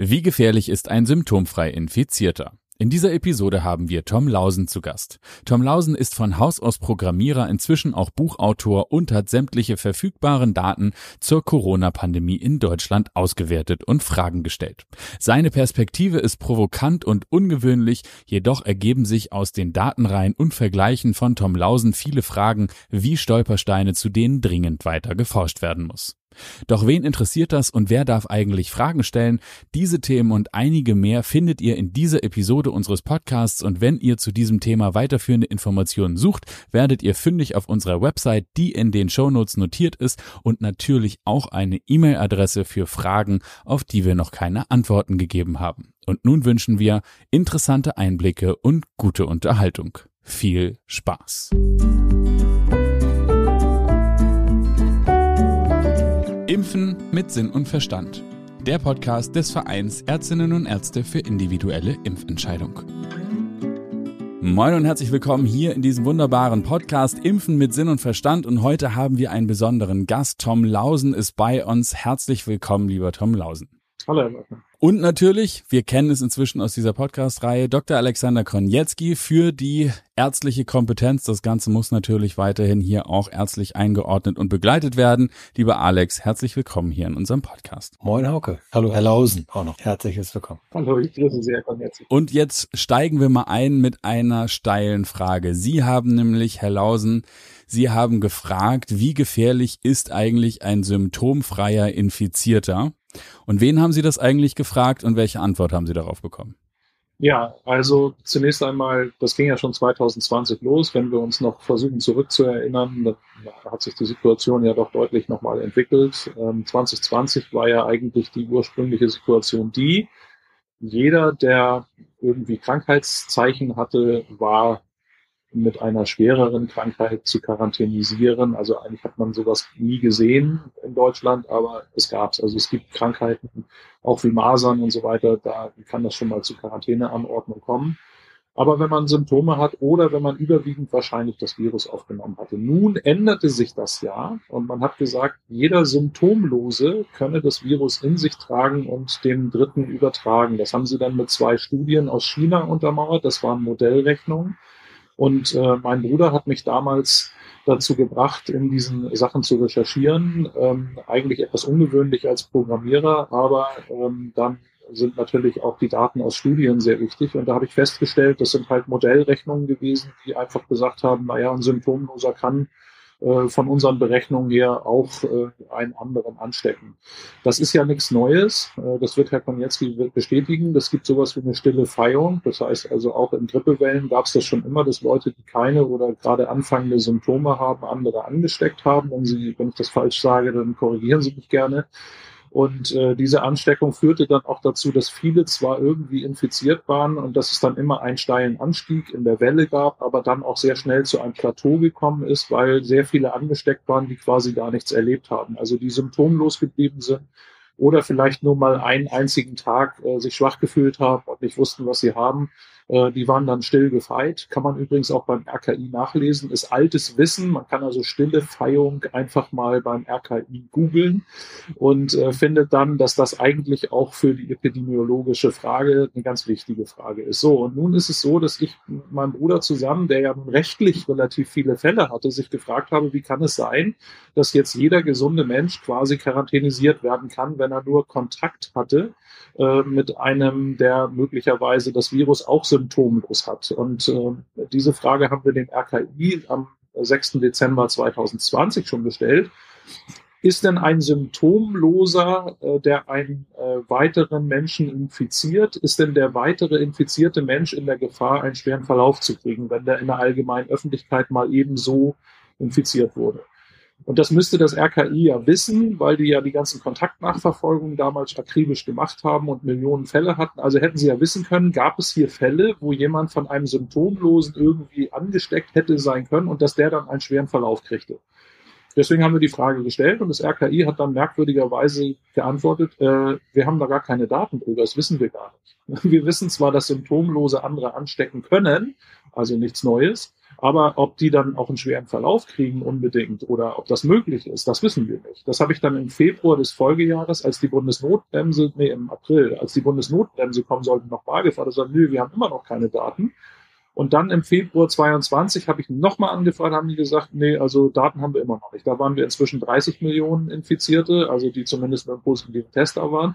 Wie gefährlich ist ein symptomfrei Infizierter? In dieser Episode haben wir Tom Lausen zu Gast. Tom Lausen ist von Haus aus Programmierer, inzwischen auch Buchautor und hat sämtliche verfügbaren Daten zur Corona-Pandemie in Deutschland ausgewertet und Fragen gestellt. Seine Perspektive ist provokant und ungewöhnlich, jedoch ergeben sich aus den Datenreihen und Vergleichen von Tom Lausen viele Fragen wie Stolpersteine, zu denen dringend weiter geforscht werden muss. Doch wen interessiert das und wer darf eigentlich Fragen stellen? Diese Themen und einige mehr findet ihr in dieser Episode unseres Podcasts und wenn ihr zu diesem Thema weiterführende Informationen sucht, werdet ihr fündig auf unserer Website, die in den Shownotes notiert ist und natürlich auch eine E-Mail-Adresse für Fragen, auf die wir noch keine Antworten gegeben haben. Und nun wünschen wir interessante Einblicke und gute Unterhaltung. Viel Spaß! Impfen mit Sinn und Verstand. Der Podcast des Vereins Ärztinnen und Ärzte für individuelle Impfentscheidung. Moin und herzlich willkommen hier in diesem wunderbaren Podcast Impfen mit Sinn und Verstand. Und heute haben wir einen besonderen Gast. Tom Lausen ist bei uns. Herzlich willkommen, lieber Tom Lausen. Hallo, Herr Wagner. Und natürlich, wir kennen es inzwischen aus dieser Podcast-Reihe, Dr. Alexander Konietzki für die ärztliche Kompetenz. Das Ganze muss natürlich weiterhin hier auch ärztlich eingeordnet und begleitet werden. Lieber Alex, herzlich willkommen hier in unserem Podcast. Moin Hauke. Hallo Herr Lausen. Auch noch herzliches Willkommen. Hallo, ich grüße Sie, Herr Konietzki. Und jetzt steigen wir mal ein mit einer steilen Frage. Sie haben nämlich, Herr Lausen, Sie haben gefragt, wie gefährlich ist eigentlich ein symptomfreier Infizierter? Und wen haben Sie das eigentlich gefragt und welche Antwort haben Sie darauf bekommen? Ja, also zunächst einmal, das ging ja schon 2020 los. Wenn wir uns noch versuchen zurückzuerinnern, da hat sich die Situation ja doch deutlich nochmal entwickelt. 2020 ähm, war ja eigentlich die ursprüngliche Situation die, jeder, der irgendwie Krankheitszeichen hatte, war mit einer schwereren Krankheit zu quarantänisieren. Also eigentlich hat man sowas nie gesehen in Deutschland, aber es gab es. Also es gibt Krankheiten, auch wie Masern und so weiter, da kann das schon mal zu Quarantäneanordnung kommen. Aber wenn man Symptome hat oder wenn man überwiegend wahrscheinlich das Virus aufgenommen hatte. Nun änderte sich das ja und man hat gesagt, jeder Symptomlose könne das Virus in sich tragen und dem Dritten übertragen. Das haben sie dann mit zwei Studien aus China untermauert. Das waren Modellrechnungen. Und äh, mein Bruder hat mich damals dazu gebracht, in diesen Sachen zu recherchieren. Ähm, eigentlich etwas ungewöhnlich als Programmierer, aber ähm, dann sind natürlich auch die Daten aus Studien sehr wichtig. Und da habe ich festgestellt, das sind halt Modellrechnungen gewesen, die einfach gesagt haben, naja, ein Symptomloser kann äh, von unseren Berechnungen her auch äh, einen anderen anstecken. Das ist ja nichts Neues. Äh, das wird Herr Konietzki bestätigen. Das gibt sowas wie eine stille Feierung. Das heißt also auch in Grippewellen gab es das schon immer, dass Leute, die keine oder gerade anfangende Symptome haben, andere angesteckt haben. Wenn Sie, wenn ich das falsch sage, dann korrigieren Sie mich gerne. Und äh, diese Ansteckung führte dann auch dazu, dass viele zwar irgendwie infiziert waren und dass es dann immer einen steilen Anstieg in der Welle gab, aber dann auch sehr schnell zu einem Plateau gekommen ist, weil sehr viele angesteckt waren, die quasi gar nichts erlebt haben. Also die symptomlos geblieben sind oder vielleicht nur mal einen einzigen Tag äh, sich schwach gefühlt haben und nicht wussten, was sie haben. Äh, die waren dann still gefeit. Kann man übrigens auch beim RKI nachlesen. Ist altes Wissen. Man kann also stille Feierung einfach mal beim RKI googeln und äh, findet dann, dass das eigentlich auch für die epidemiologische Frage eine ganz wichtige Frage ist. So, und nun ist es so, dass ich mit meinem Bruder zusammen, der ja rechtlich relativ viele Fälle hatte, sich gefragt habe, wie kann es sein, dass jetzt jeder gesunde Mensch quasi quarantänisiert werden kann, wenn er nur Kontakt hatte äh, mit einem, der möglicherweise das Virus auch symptomlos hat. Und äh, diese Frage haben wir dem RKI am 6. Dezember 2020 schon gestellt. Ist denn ein Symptomloser, äh, der einen äh, weiteren Menschen infiziert, ist denn der weitere infizierte Mensch in der Gefahr, einen schweren Verlauf zu kriegen, wenn der in der allgemeinen Öffentlichkeit mal ebenso infiziert wurde? Und das müsste das RKI ja wissen, weil die ja die ganzen Kontaktnachverfolgungen damals akribisch gemacht haben und Millionen Fälle hatten. Also hätten sie ja wissen können, gab es hier Fälle, wo jemand von einem Symptomlosen irgendwie angesteckt hätte sein können und dass der dann einen schweren Verlauf kriegte. Deswegen haben wir die Frage gestellt und das RKI hat dann merkwürdigerweise geantwortet, äh, wir haben da gar keine Daten drüber, das wissen wir gar nicht. Wir wissen zwar, dass Symptomlose andere anstecken können, also nichts Neues, Aber ob die dann auch einen schweren Verlauf kriegen unbedingt oder ob das möglich ist, das wissen wir nicht. Das habe ich dann im Februar des Folgejahres, als die Bundesnotbremse, nee, im April, als die Bundesnotbremse kommen sollte, noch gefragt. Also, nö, wir haben immer noch keine Daten. Und dann im Februar 22 habe ich nochmal angefragt, haben die gesagt, nee, also Daten haben wir immer noch nicht. Da waren wir inzwischen 30 Millionen Infizierte, also die zumindest mit einem positiven Test da waren.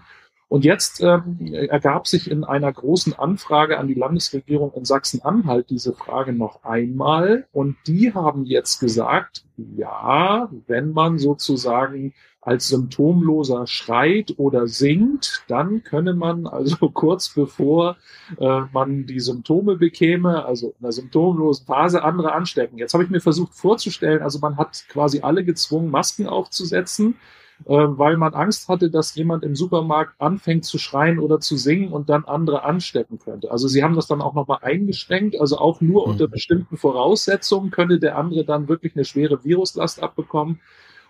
Und jetzt ähm, ergab sich in einer großen Anfrage an die Landesregierung in Sachsen-Anhalt diese Frage noch einmal. Und die haben jetzt gesagt, ja, wenn man sozusagen als Symptomloser schreit oder singt, dann könne man also kurz bevor äh, man die Symptome bekäme, also in der symptomlosen Phase, andere anstecken. Jetzt habe ich mir versucht vorzustellen, also man hat quasi alle gezwungen, Masken aufzusetzen weil man Angst hatte, dass jemand im Supermarkt anfängt zu schreien oder zu singen und dann andere anstecken könnte. Also sie haben das dann auch nochmal eingeschränkt, also auch nur mhm. unter bestimmten Voraussetzungen könnte der andere dann wirklich eine schwere Viruslast abbekommen.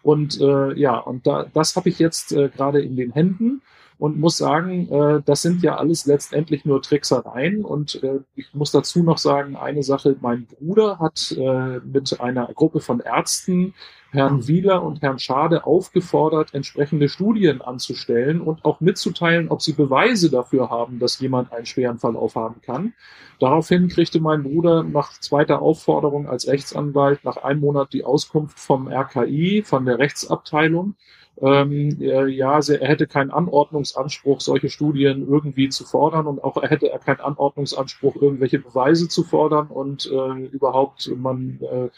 Und äh, ja, und da, das habe ich jetzt äh, gerade in den Händen und muss sagen, äh, das sind ja alles letztendlich nur Tricksereien. Und äh, ich muss dazu noch sagen, eine Sache, mein Bruder hat äh, mit einer Gruppe von Ärzten Herrn Wieler und Herrn Schade aufgefordert, entsprechende Studien anzustellen und auch mitzuteilen, ob sie Beweise dafür haben, dass jemand einen schweren Verlauf haben kann. Daraufhin kriegte mein Bruder nach zweiter Aufforderung als Rechtsanwalt nach einem Monat die Auskunft vom RKI, von der Rechtsabteilung, ähm, ja, er hätte keinen Anordnungsanspruch, solche Studien irgendwie zu fordern und auch er hätte er keinen Anordnungsanspruch, irgendwelche Beweise zu fordern und äh, überhaupt man äh,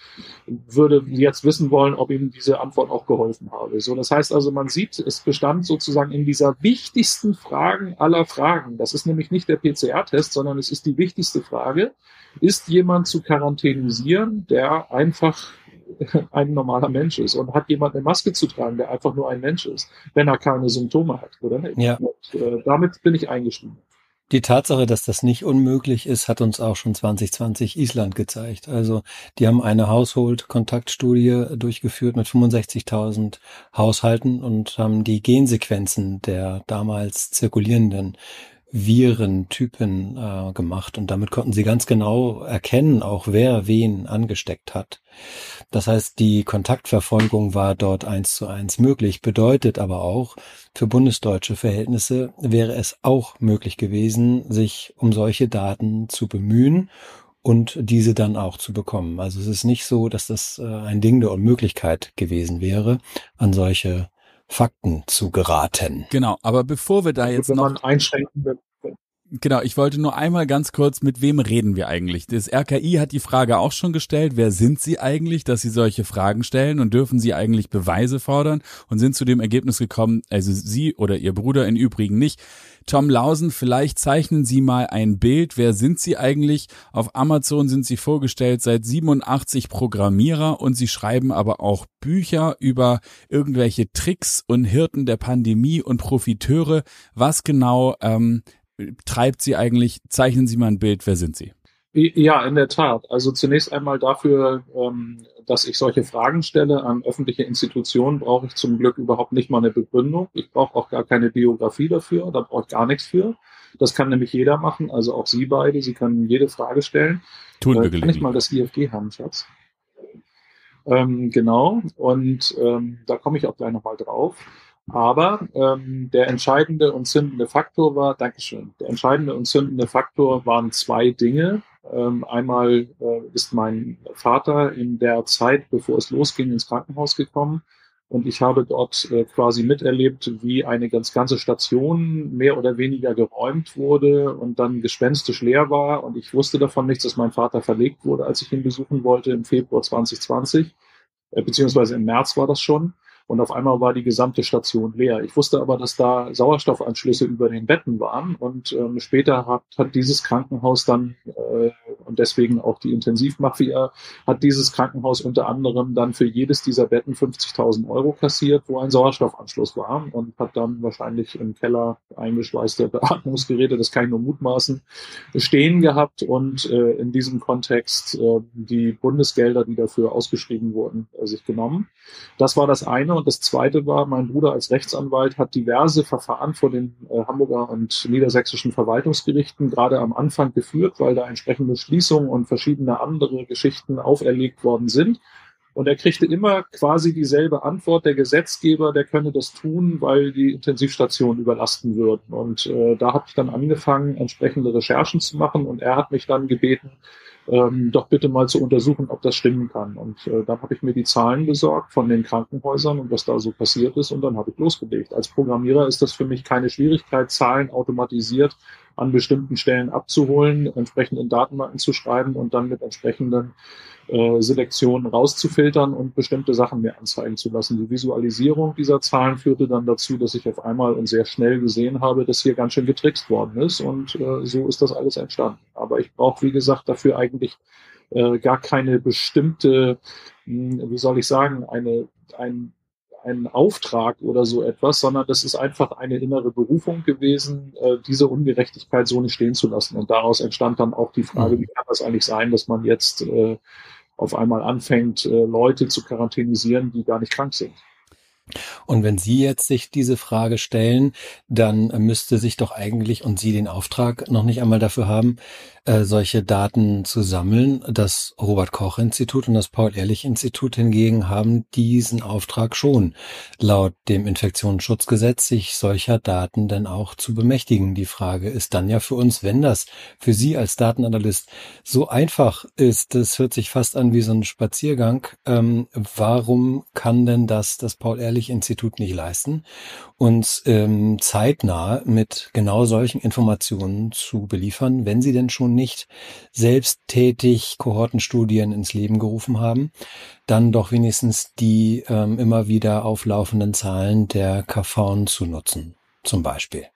würde jetzt wissen wollen, ob ihm diese Antwort auch geholfen habe. So, das heißt also, man sieht, es bestand sozusagen in dieser wichtigsten Fragen aller Fragen. Das ist nämlich nicht der PCR-Test, sondern es ist die wichtigste Frage. Ist jemand zu quarantänisieren, der einfach ein normaler Mensch ist und hat jemand eine Maske zu tragen, der einfach nur ein Mensch ist, wenn er keine Symptome hat, oder? Ja. Und, äh, damit bin ich eingestiegen. Die Tatsache, dass das nicht unmöglich ist, hat uns auch schon 2020 Island gezeigt. Also die haben eine Household-Kontaktstudie durchgeführt mit 65.000 Haushalten und haben die Gensequenzen der damals zirkulierenden Virentypen äh, gemacht und damit konnten sie ganz genau erkennen, auch wer wen angesteckt hat. Das heißt, die Kontaktverfolgung war dort eins zu eins möglich, bedeutet aber auch, für bundesdeutsche Verhältnisse wäre es auch möglich gewesen, sich um solche Daten zu bemühen und diese dann auch zu bekommen. Also es ist nicht so, dass das äh, ein Ding der Unmöglichkeit gewesen wäre, an solche Fakten zu geraten. Genau, aber bevor wir da jetzt noch einschränken Genau, ich wollte nur einmal ganz kurz, mit wem reden wir eigentlich? Das RKI hat die Frage auch schon gestellt, wer sind Sie eigentlich, dass Sie solche Fragen stellen und dürfen Sie eigentlich Beweise fordern und sind zu dem Ergebnis gekommen, also Sie oder Ihr Bruder im Übrigen nicht. Tom Lausen, vielleicht zeichnen Sie mal ein Bild. Wer sind Sie eigentlich? Auf Amazon sind Sie vorgestellt seit 87 Programmierer und Sie schreiben aber auch Bücher über irgendwelche Tricks und Hirten der Pandemie und Profiteure. Was genau ähm, treibt Sie eigentlich? Zeichnen Sie mal ein Bild, wer sind Sie? Ja, in der Tat. Also zunächst einmal dafür, ähm, dass ich solche Fragen stelle an öffentliche Institutionen, brauche ich zum Glück überhaupt nicht mal eine Begründung. Ich brauche auch gar keine Biografie dafür, da brauche ich gar nichts für. Das kann nämlich jeder machen, also auch Sie beide. Sie können jede Frage stellen. Tun wir äh, Kann ich mal das IFG haben, Schatz? Ähm, genau, und ähm, da komme ich auch gleich nochmal drauf. Aber ähm, der entscheidende und zündende Faktor war, Dankeschön, der entscheidende und zündende Faktor waren zwei Dinge. Ähm, einmal äh, ist mein Vater in der Zeit, bevor es losging, ins Krankenhaus gekommen. Und ich habe dort äh, quasi miterlebt, wie eine ganz ganze Station mehr oder weniger geräumt wurde und dann gespenstisch leer war. Und ich wusste davon nichts, dass mein Vater verlegt wurde, als ich ihn besuchen wollte im Februar 2020, äh, beziehungsweise im März war das schon. Und auf einmal war die gesamte Station leer. Ich wusste aber, dass da Sauerstoffanschlüsse über den Betten waren. Und ähm, später hat, hat dieses Krankenhaus dann, äh, und deswegen auch die Intensivmafia, hat dieses Krankenhaus unter anderem dann für jedes dieser Betten 50.000 Euro kassiert, wo ein Sauerstoffanschluss war. Und hat dann wahrscheinlich im Keller eingeschweißte Beatmungsgeräte, das kann ich nur mutmaßen, stehen gehabt. Und äh, in diesem Kontext äh, die Bundesgelder, die dafür ausgeschrieben wurden, äh, sich genommen. Das war das eine. Und das Zweite war, mein Bruder als Rechtsanwalt hat diverse Verfahren vor den äh, Hamburger und niedersächsischen Verwaltungsgerichten gerade am Anfang geführt, weil da entsprechende Schließungen und verschiedene andere Geschichten auferlegt worden sind. Und er kriegte immer quasi dieselbe Antwort, der Gesetzgeber, der könne das tun, weil die Intensivstationen überlasten würden. Und äh, da habe ich dann angefangen, entsprechende Recherchen zu machen und er hat mich dann gebeten, ähm, doch bitte mal zu untersuchen, ob das stimmen kann. Und äh, dann habe ich mir die Zahlen besorgt von den Krankenhäusern und was da so passiert ist und dann habe ich losgelegt. Als Programmierer ist das für mich keine Schwierigkeit, Zahlen automatisiert an bestimmten Stellen abzuholen, entsprechend in Datenbanken zu schreiben und dann mit entsprechenden äh, Selektionen rauszufiltern und bestimmte Sachen mir anzeigen zu lassen. Die Visualisierung dieser Zahlen führte dann dazu, dass ich auf einmal und sehr schnell gesehen habe, dass hier ganz schön getrickst worden ist und äh, so ist das alles entstanden. Aber ich brauche, wie gesagt, dafür eigentlich äh, gar keine bestimmte, hm, wie soll ich sagen, eine, ein einen Auftrag oder so etwas, sondern das ist einfach eine innere Berufung gewesen, äh, diese Ungerechtigkeit so nicht stehen zu lassen. Und daraus entstand dann auch die Frage, mhm. wie kann das eigentlich sein, dass man jetzt äh, auf einmal anfängt, äh, Leute zu quarantänisieren, die gar nicht krank sind. Und wenn Sie jetzt sich diese Frage stellen, dann müsste sich doch eigentlich und Sie den Auftrag noch nicht einmal dafür haben, äh, solche Daten zu sammeln. Das Robert Koch Institut und das Paul Ehrlich Institut hingegen haben diesen Auftrag schon, laut dem Infektionsschutzgesetz sich solcher Daten dann auch zu bemächtigen. Die Frage ist dann ja für uns, wenn das für Sie als Datenanalyst so einfach ist, das hört sich fast an wie so ein Spaziergang, ähm, warum kann denn das das Paul Ehrlich Institut nicht leisten, uns ähm, zeitnah mit genau solchen Informationen zu beliefern, wenn sie denn schon nicht selbsttätig Kohortenstudien ins Leben gerufen haben, dann doch wenigstens die ähm, immer wieder auflaufenden Zahlen der KV zu nutzen, zum Beispiel.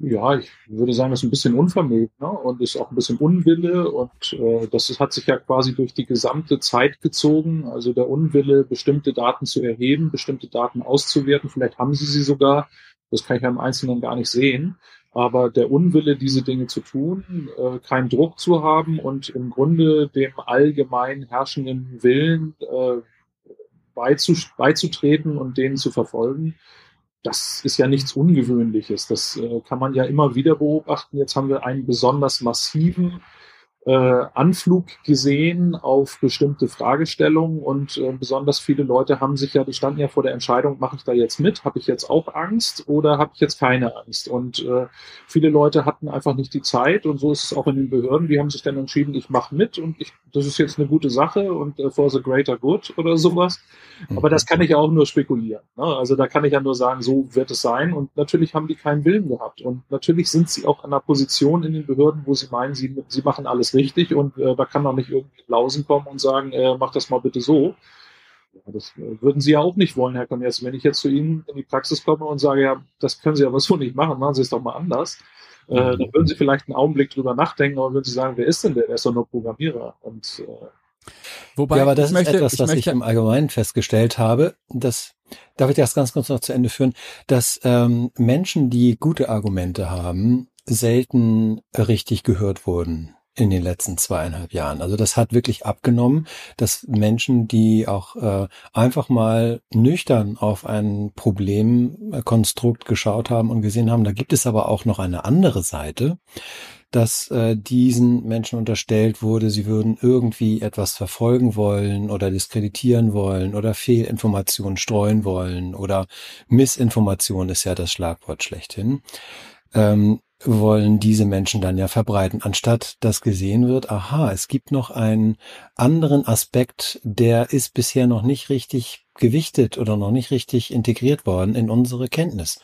Ja, ich würde sagen, das ist ein bisschen Unvermögen ne? und ist auch ein bisschen Unwille und äh, das hat sich ja quasi durch die gesamte Zeit gezogen. Also der Unwille, bestimmte Daten zu erheben, bestimmte Daten auszuwerten. Vielleicht haben sie sie sogar. Das kann ich ja im Einzelnen gar nicht sehen. Aber der Unwille, diese Dinge zu tun, äh, keinen Druck zu haben und im Grunde dem allgemein herrschenden Willen äh, beizutreten und den zu verfolgen, das ist ja nichts Ungewöhnliches. Das äh, kann man ja immer wieder beobachten. Jetzt haben wir einen besonders massiven äh, Anflug gesehen auf bestimmte Fragestellungen und äh, besonders viele Leute haben sich ja, die standen ja vor der Entscheidung, mache ich da jetzt mit, habe ich jetzt auch Angst oder habe ich jetzt keine Angst? Und äh, viele Leute hatten einfach nicht die Zeit und so ist es auch in den Behörden, die haben sich dann entschieden, ich mache mit und ich, das ist jetzt eine gute Sache und äh, for the greater good oder sowas. Aber das kann ich ja auch nur spekulieren. Ne? Also da kann ich ja nur sagen, so wird es sein und natürlich haben die keinen Willen gehabt und natürlich sind sie auch an einer Position in den Behörden, wo sie meinen, sie, sie machen alles richtig und äh, da kann doch nicht irgendwie Lausen kommen und sagen, äh, mach das mal bitte so. Ja, das äh, würden Sie ja auch nicht wollen, Herr Koners. Wenn ich jetzt zu Ihnen in die Praxis komme und sage, ja, das können Sie aber so nicht machen, machen Sie es doch mal anders, äh, dann würden Sie vielleicht einen Augenblick drüber nachdenken, aber würden Sie sagen, wer ist denn der? Der ist doch nur Programmierer. Und äh, Wobei, ja, aber das ist möchte, etwas, ich was möchte, ich im Allgemeinen festgestellt habe. Das darf ich das ganz kurz noch zu Ende führen, dass ähm, Menschen, die gute Argumente haben, selten richtig gehört wurden in den letzten zweieinhalb Jahren. Also das hat wirklich abgenommen, dass Menschen, die auch äh, einfach mal nüchtern auf ein Problemkonstrukt geschaut haben und gesehen haben, da gibt es aber auch noch eine andere Seite, dass äh, diesen Menschen unterstellt wurde, sie würden irgendwie etwas verfolgen wollen oder diskreditieren wollen oder Fehlinformationen streuen wollen oder Missinformation ist ja das Schlagwort schlechthin. Ähm, wollen diese Menschen dann ja verbreiten, anstatt dass gesehen wird, aha, es gibt noch einen anderen Aspekt, der ist bisher noch nicht richtig gewichtet oder noch nicht richtig integriert worden in unsere Kenntnis.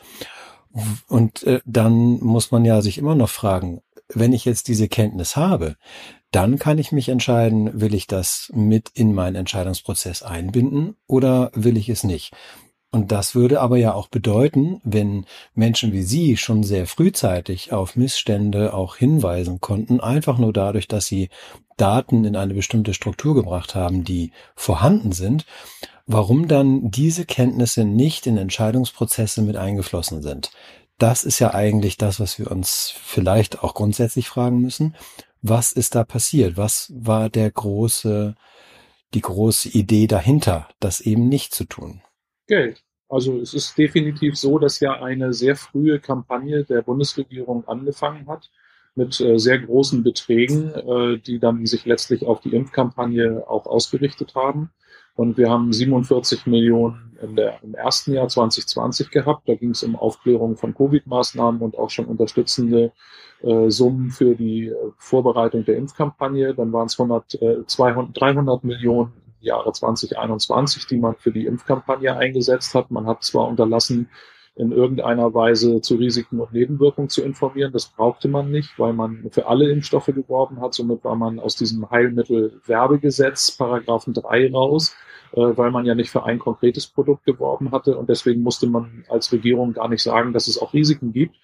Und äh, dann muss man ja sich immer noch fragen, wenn ich jetzt diese Kenntnis habe, dann kann ich mich entscheiden, will ich das mit in meinen Entscheidungsprozess einbinden oder will ich es nicht. Und das würde aber ja auch bedeuten, wenn Menschen wie Sie schon sehr frühzeitig auf Missstände auch hinweisen konnten, einfach nur dadurch, dass sie Daten in eine bestimmte Struktur gebracht haben, die vorhanden sind, warum dann diese Kenntnisse nicht in Entscheidungsprozesse mit eingeflossen sind. Das ist ja eigentlich das, was wir uns vielleicht auch grundsätzlich fragen müssen. Was ist da passiert? Was war der große, die große Idee dahinter, das eben nicht zu tun? Geld. Also es ist definitiv so, dass ja eine sehr frühe Kampagne der Bundesregierung angefangen hat mit äh, sehr großen Beträgen, äh, die dann sich letztlich auf die Impfkampagne auch ausgerichtet haben. Und wir haben 47 Millionen der, im ersten Jahr 2020 gehabt. Da ging es um Aufklärung von Covid-Maßnahmen und auch schon unterstützende äh, Summen für die äh, Vorbereitung der Impfkampagne. Dann waren es 100, äh, 200, 300 Millionen Jahre 2021, die man für die Impfkampagne eingesetzt hat. Man hat zwar unterlassen, in irgendeiner Weise zu Risiken und Nebenwirkungen zu informieren. Das brauchte man nicht, weil man für alle Impfstoffe geworben hat. Somit war man aus diesem Heilmittelwerbegesetz Paragraphen 3 raus, äh, weil man ja nicht für ein konkretes Produkt geworben hatte. Und deswegen musste man als Regierung gar nicht sagen, dass es auch Risiken gibt.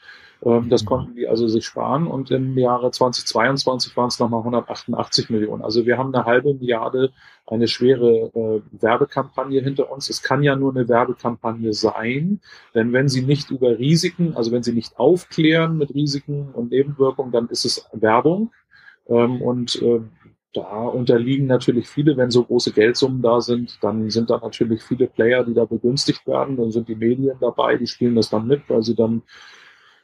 Ähm, das mhm. konnten die also sich sparen und im Jahre 2022 waren es nochmal 188 Millionen. Also wir haben eine halbe Milliarde, eine schwere äh, Werbekampagne hinter uns. Es kann ja nur eine Werbekampagne sein, denn wenn sie nicht über Risiken, also wenn sie nicht aufklären mit Risiken und Nebenwirkungen, dann ist es Werbung. Ähm, und äh, da unterliegen natürlich viele, wenn so große Geldsummen da sind, dann sind da natürlich viele Player, die da begünstigt werden. Dann sind die Medien dabei, die spielen das dann mit, weil sie dann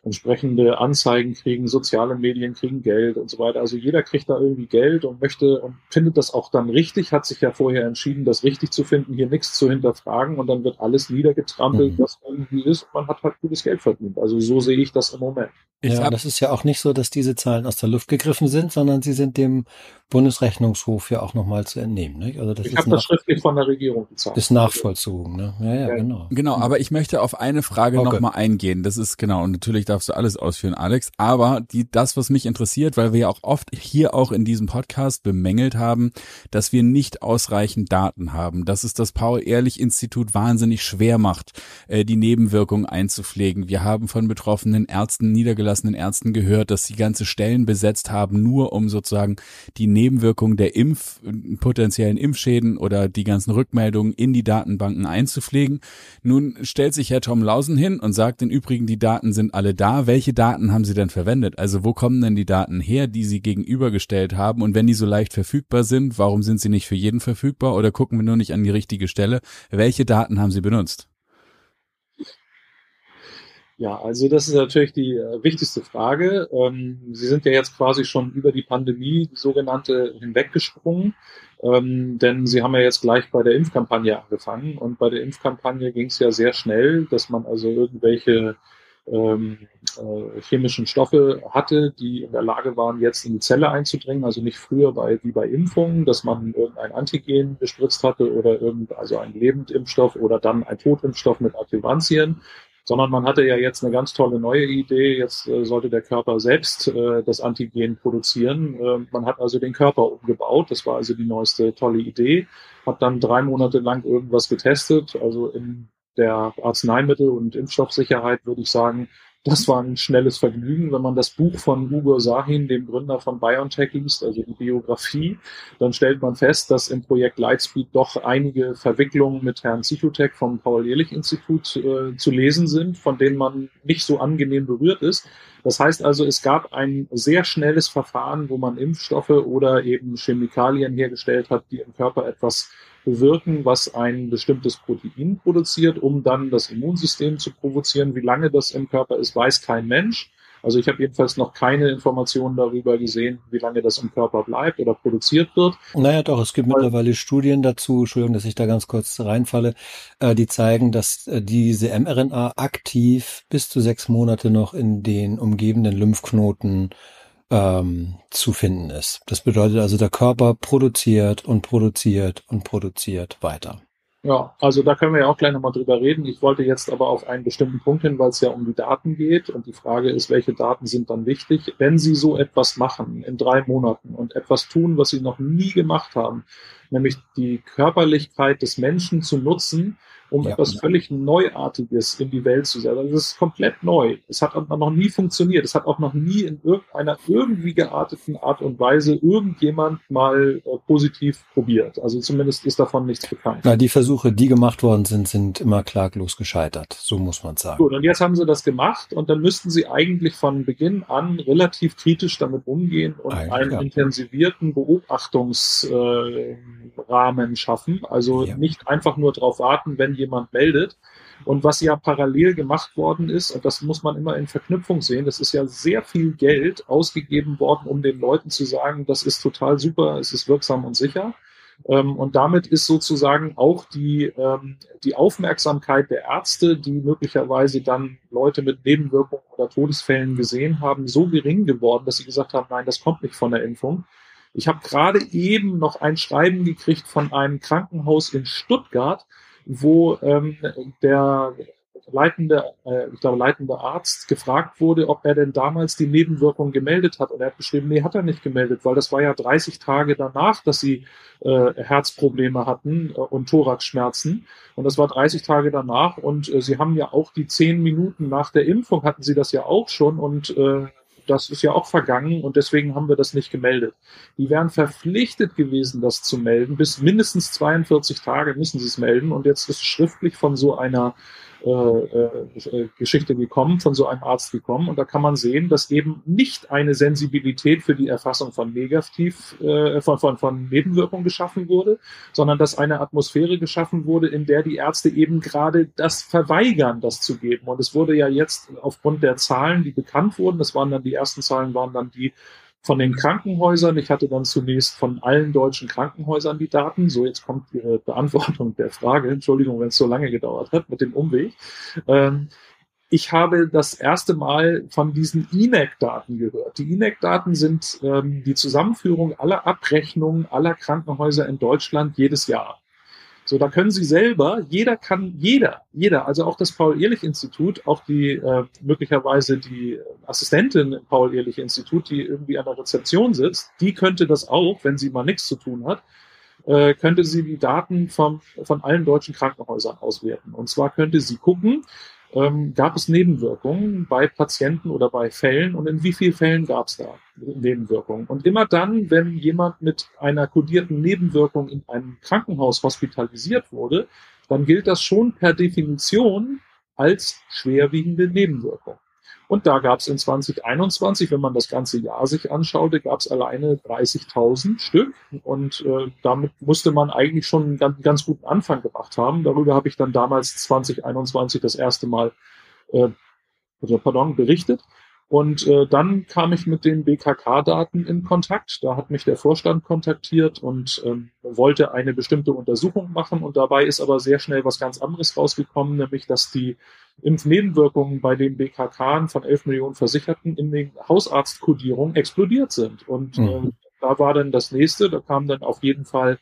entsprechende Anzeigen kriegen, soziale Medien kriegen Geld und so weiter. Also jeder kriegt da irgendwie Geld und möchte und findet das auch dann richtig, hat sich ja vorher entschieden, das richtig zu finden, hier nichts zu hinterfragen und dann wird alles niedergetrampelt, mhm. was irgendwie ist und man hat halt gutes Geld verdient. Also so sehe ich das im Moment. Ja, das ist ja auch nicht so, dass diese Zahlen aus der Luft gegriffen sind, sondern sie sind dem Bundesrechnungshof ja auch nochmal zu entnehmen. Nicht? Also das ich habe das schriftlich von der Regierung gezahlt. Ist nachvollzogen. Ne? Ja, ja, ja, genau. Genau, aber ich möchte auf eine Frage okay. nochmal eingehen. Das ist genau, und natürlich darfst du alles ausführen, Alex. Aber die, das, was mich interessiert, weil wir ja auch oft hier auch in diesem Podcast bemängelt haben, dass wir nicht ausreichend Daten haben, dass es das Paul-Ehrlich-Institut wahnsinnig schwer macht, äh, die Nebenwirkungen einzupflegen. Wir haben von betroffenen Ärzten, niedergelassenen Ärzten gehört, dass sie ganze Stellen besetzt haben, nur um sozusagen die Nebenwirkungen der Impf, potenziellen Impfschäden oder die ganzen Rückmeldungen in die Datenbanken einzupflegen. Nun stellt sich Herr Tom Lausen hin und sagt im Übrigen, die Daten sind alle da. Welche Daten haben Sie denn verwendet? Also wo kommen denn die Daten her, die Sie gegenübergestellt haben? Und wenn die so leicht verfügbar sind, warum sind sie nicht für jeden verfügbar oder gucken wir nur nicht an die richtige Stelle? Welche Daten haben Sie benutzt? Ja, also das ist natürlich die äh, wichtigste Frage. Ähm, Sie sind ja jetzt quasi schon über die Pandemie, die sogenannte, hinweggesprungen, ähm, denn Sie haben ja jetzt gleich bei der Impfkampagne angefangen und bei der Impfkampagne ging es ja sehr schnell, dass man also irgendwelche ähm, äh, chemischen Stoffe hatte, die in der Lage waren, jetzt in die Zelle einzudringen. Also nicht früher bei, wie bei Impfungen, dass man irgendein Antigen gespritzt hatte oder irgend, also ein Lebendimpfstoff oder dann ein Totimpfstoff mit Adjuvantien, sondern man hatte ja jetzt eine ganz tolle neue Idee. Jetzt äh, sollte der Körper selbst äh, das Antigen produzieren. Äh, man hat also den Körper umgebaut. Das war also die neueste tolle Idee. Hat dann drei Monate lang irgendwas getestet. Also in der Arzneimittel- und Impfstoffsicherheit würde ich sagen, das war ein schnelles Vergnügen. Wenn man das Buch von Ugo Sahin, dem Gründer von BioNTech, liest, also die Biografie, dann stellt man fest, dass im Projekt Lightspeed doch einige Verwicklungen mit Herrn Zitotech vom Paul-Ehrlich-Institut äh, zu lesen sind, von denen man nicht so angenehm berührt ist. Das heißt also, es gab ein sehr schnelles Verfahren, wo man Impfstoffe oder eben Chemikalien hergestellt hat, die im Körper etwas bewirken, was ein bestimmtes Protein produziert, um dann das Immunsystem zu provozieren. Wie lange das im Körper ist, weiß kein Mensch. Also ich habe jedenfalls noch keine Informationen darüber gesehen, wie lange das im Körper bleibt oder produziert wird. Naja, doch, es gibt Weil, mittlerweile Studien dazu, Entschuldigung, dass ich da ganz kurz reinfalle, äh, die zeigen, dass äh, diese mRNA aktiv bis zu sechs Monate noch in den umgebenden Lymphknoten ähm, zu finden ist. Das bedeutet also, der Körper produziert und produziert und produziert weiter. Ja, also da können wir ja auch gleich nochmal drüber reden. Ich wollte jetzt aber auf einen bestimmten Punkt hin, weil es ja um die Daten geht. Und die Frage ist, welche Daten sind dann wichtig? Wenn Sie so etwas machen in drei Monaten und etwas tun, was Sie noch nie gemacht haben, nämlich die Körperlichkeit des Menschen zu nutzen, um ja, etwas ja. völlig Neuartiges in die Welt zu setzen. Also das ist komplett neu. Es hat noch nie funktioniert. Es hat auch noch nie in irgendeiner irgendwie gearteten Art und Weise irgendjemand mal äh, positiv probiert. Also zumindest ist davon nichts bekannt. Na, die Versuche, die gemacht worden sind, sind immer klaglos gescheitert. So muss man sagen. Gut, und jetzt haben sie das gemacht und dann müssten sie eigentlich von Beginn an relativ kritisch damit umgehen und eigentlich, einen ja. intensivierten Beobachtungs, äh, Zeitrahmen schaffen. Also ja. nicht einfach nur darauf warten, wenn jemand meldet. Und was ja parallel gemacht worden ist, und das muss man immer in Verknüpfung sehen, das ist ja sehr viel Geld ausgegeben worden, um den Leuten zu sagen, das ist total super, es ist wirksam und sicher. Ähm, und damit ist sozusagen auch die, ähm, die Aufmerksamkeit der Ärzte, die möglicherweise dann Leute mit Nebenwirkungen oder Todesfällen gesehen haben, so gering geworden, dass sie gesagt haben, nein, das kommt nicht von der Impfung. Ich habe gerade eben noch ein Schreiben gekriegt von einem Krankenhaus in Stuttgart, wo ähm, der leitende, äh, ich glaube, leitende Arzt gefragt wurde, ob er denn damals die Nebenwirkungen gemeldet hat. Und er hat geschrieben, nee, hat er nicht gemeldet, weil das war ja 30 Tage danach, dass sie äh, Herzprobleme hatten äh, und Thoraxschmerzen. Und das war 30 Tage danach. Und äh, sie haben ja auch die zehn Minuten nach der Impfung hatten sie das ja auch schon. Und äh, das ist ja auch vergangen und deswegen haben wir das nicht gemeldet. Die wären verpflichtet gewesen, das zu melden. Bis mindestens 42 Tage müssen sie es melden und jetzt ist schriftlich von so einer Geschichte gekommen, von so einem Arzt gekommen. Und da kann man sehen, dass eben nicht eine Sensibilität für die Erfassung von Negativ, äh, von, von, von Nebenwirkungen geschaffen wurde, sondern dass eine Atmosphäre geschaffen wurde, in der die Ärzte eben gerade das verweigern, das zu geben. Und es wurde ja jetzt aufgrund der Zahlen, die bekannt wurden, das waren dann die ersten Zahlen, waren dann die von den Krankenhäusern. Ich hatte dann zunächst von allen deutschen Krankenhäusern die Daten. So, jetzt kommt die Beantwortung der Frage. Entschuldigung, wenn es so lange gedauert hat mit dem Umweg. Ähm, ich habe das erste Mal von diesen INEC-Daten gehört. Die INEC-Daten sind ähm, die Zusammenführung aller Abrechnungen aller Krankenhäuser in Deutschland jedes Jahr. So, da können Sie selber, jeder kann, jeder, jeder, also auch das Paul-Ehrlich-Institut, auch die äh, möglicherweise die Assistentin im Paul-Ehrlich-Institut, die irgendwie an der Rezeption sitzt, die könnte das auch, wenn sie mal nichts zu tun hat, äh, könnte sie die Daten vom, von allen deutschen Krankenhäusern auswerten. Und zwar könnte sie gucken, ähm, gab es Nebenwirkungen bei Patienten oder bei Fällen und in wie vielen Fällen gab es da Nebenwirkungen? Und immer dann, wenn jemand mit einer kodierten Nebenwirkung in einem Krankenhaus hospitalisiert wurde, dann gilt das schon per Definition als schwerwiegende Nebenwirkung. Und da gab es in 2021, wenn man das ganze Jahr sich anschaute, gab es alleine 30.000 Stück. Und äh, damit musste man eigentlich schon einen ganz, ganz guten Anfang gemacht haben. Darüber habe ich dann damals 2021 das erste Mal, äh, also, pardon, berichtet. Und äh, dann kam ich mit den BKK-Daten in Kontakt. Da hat mich der Vorstand kontaktiert und ähm, wollte eine bestimmte Untersuchung machen. Und dabei ist aber sehr schnell was ganz anderes rausgekommen, nämlich dass die Impfnebenwirkungen bei den BKK von 11 Millionen Versicherten in den Hausarztkodierungen explodiert sind. Und mhm. äh, da war dann das nächste, da kam dann auf jeden Fall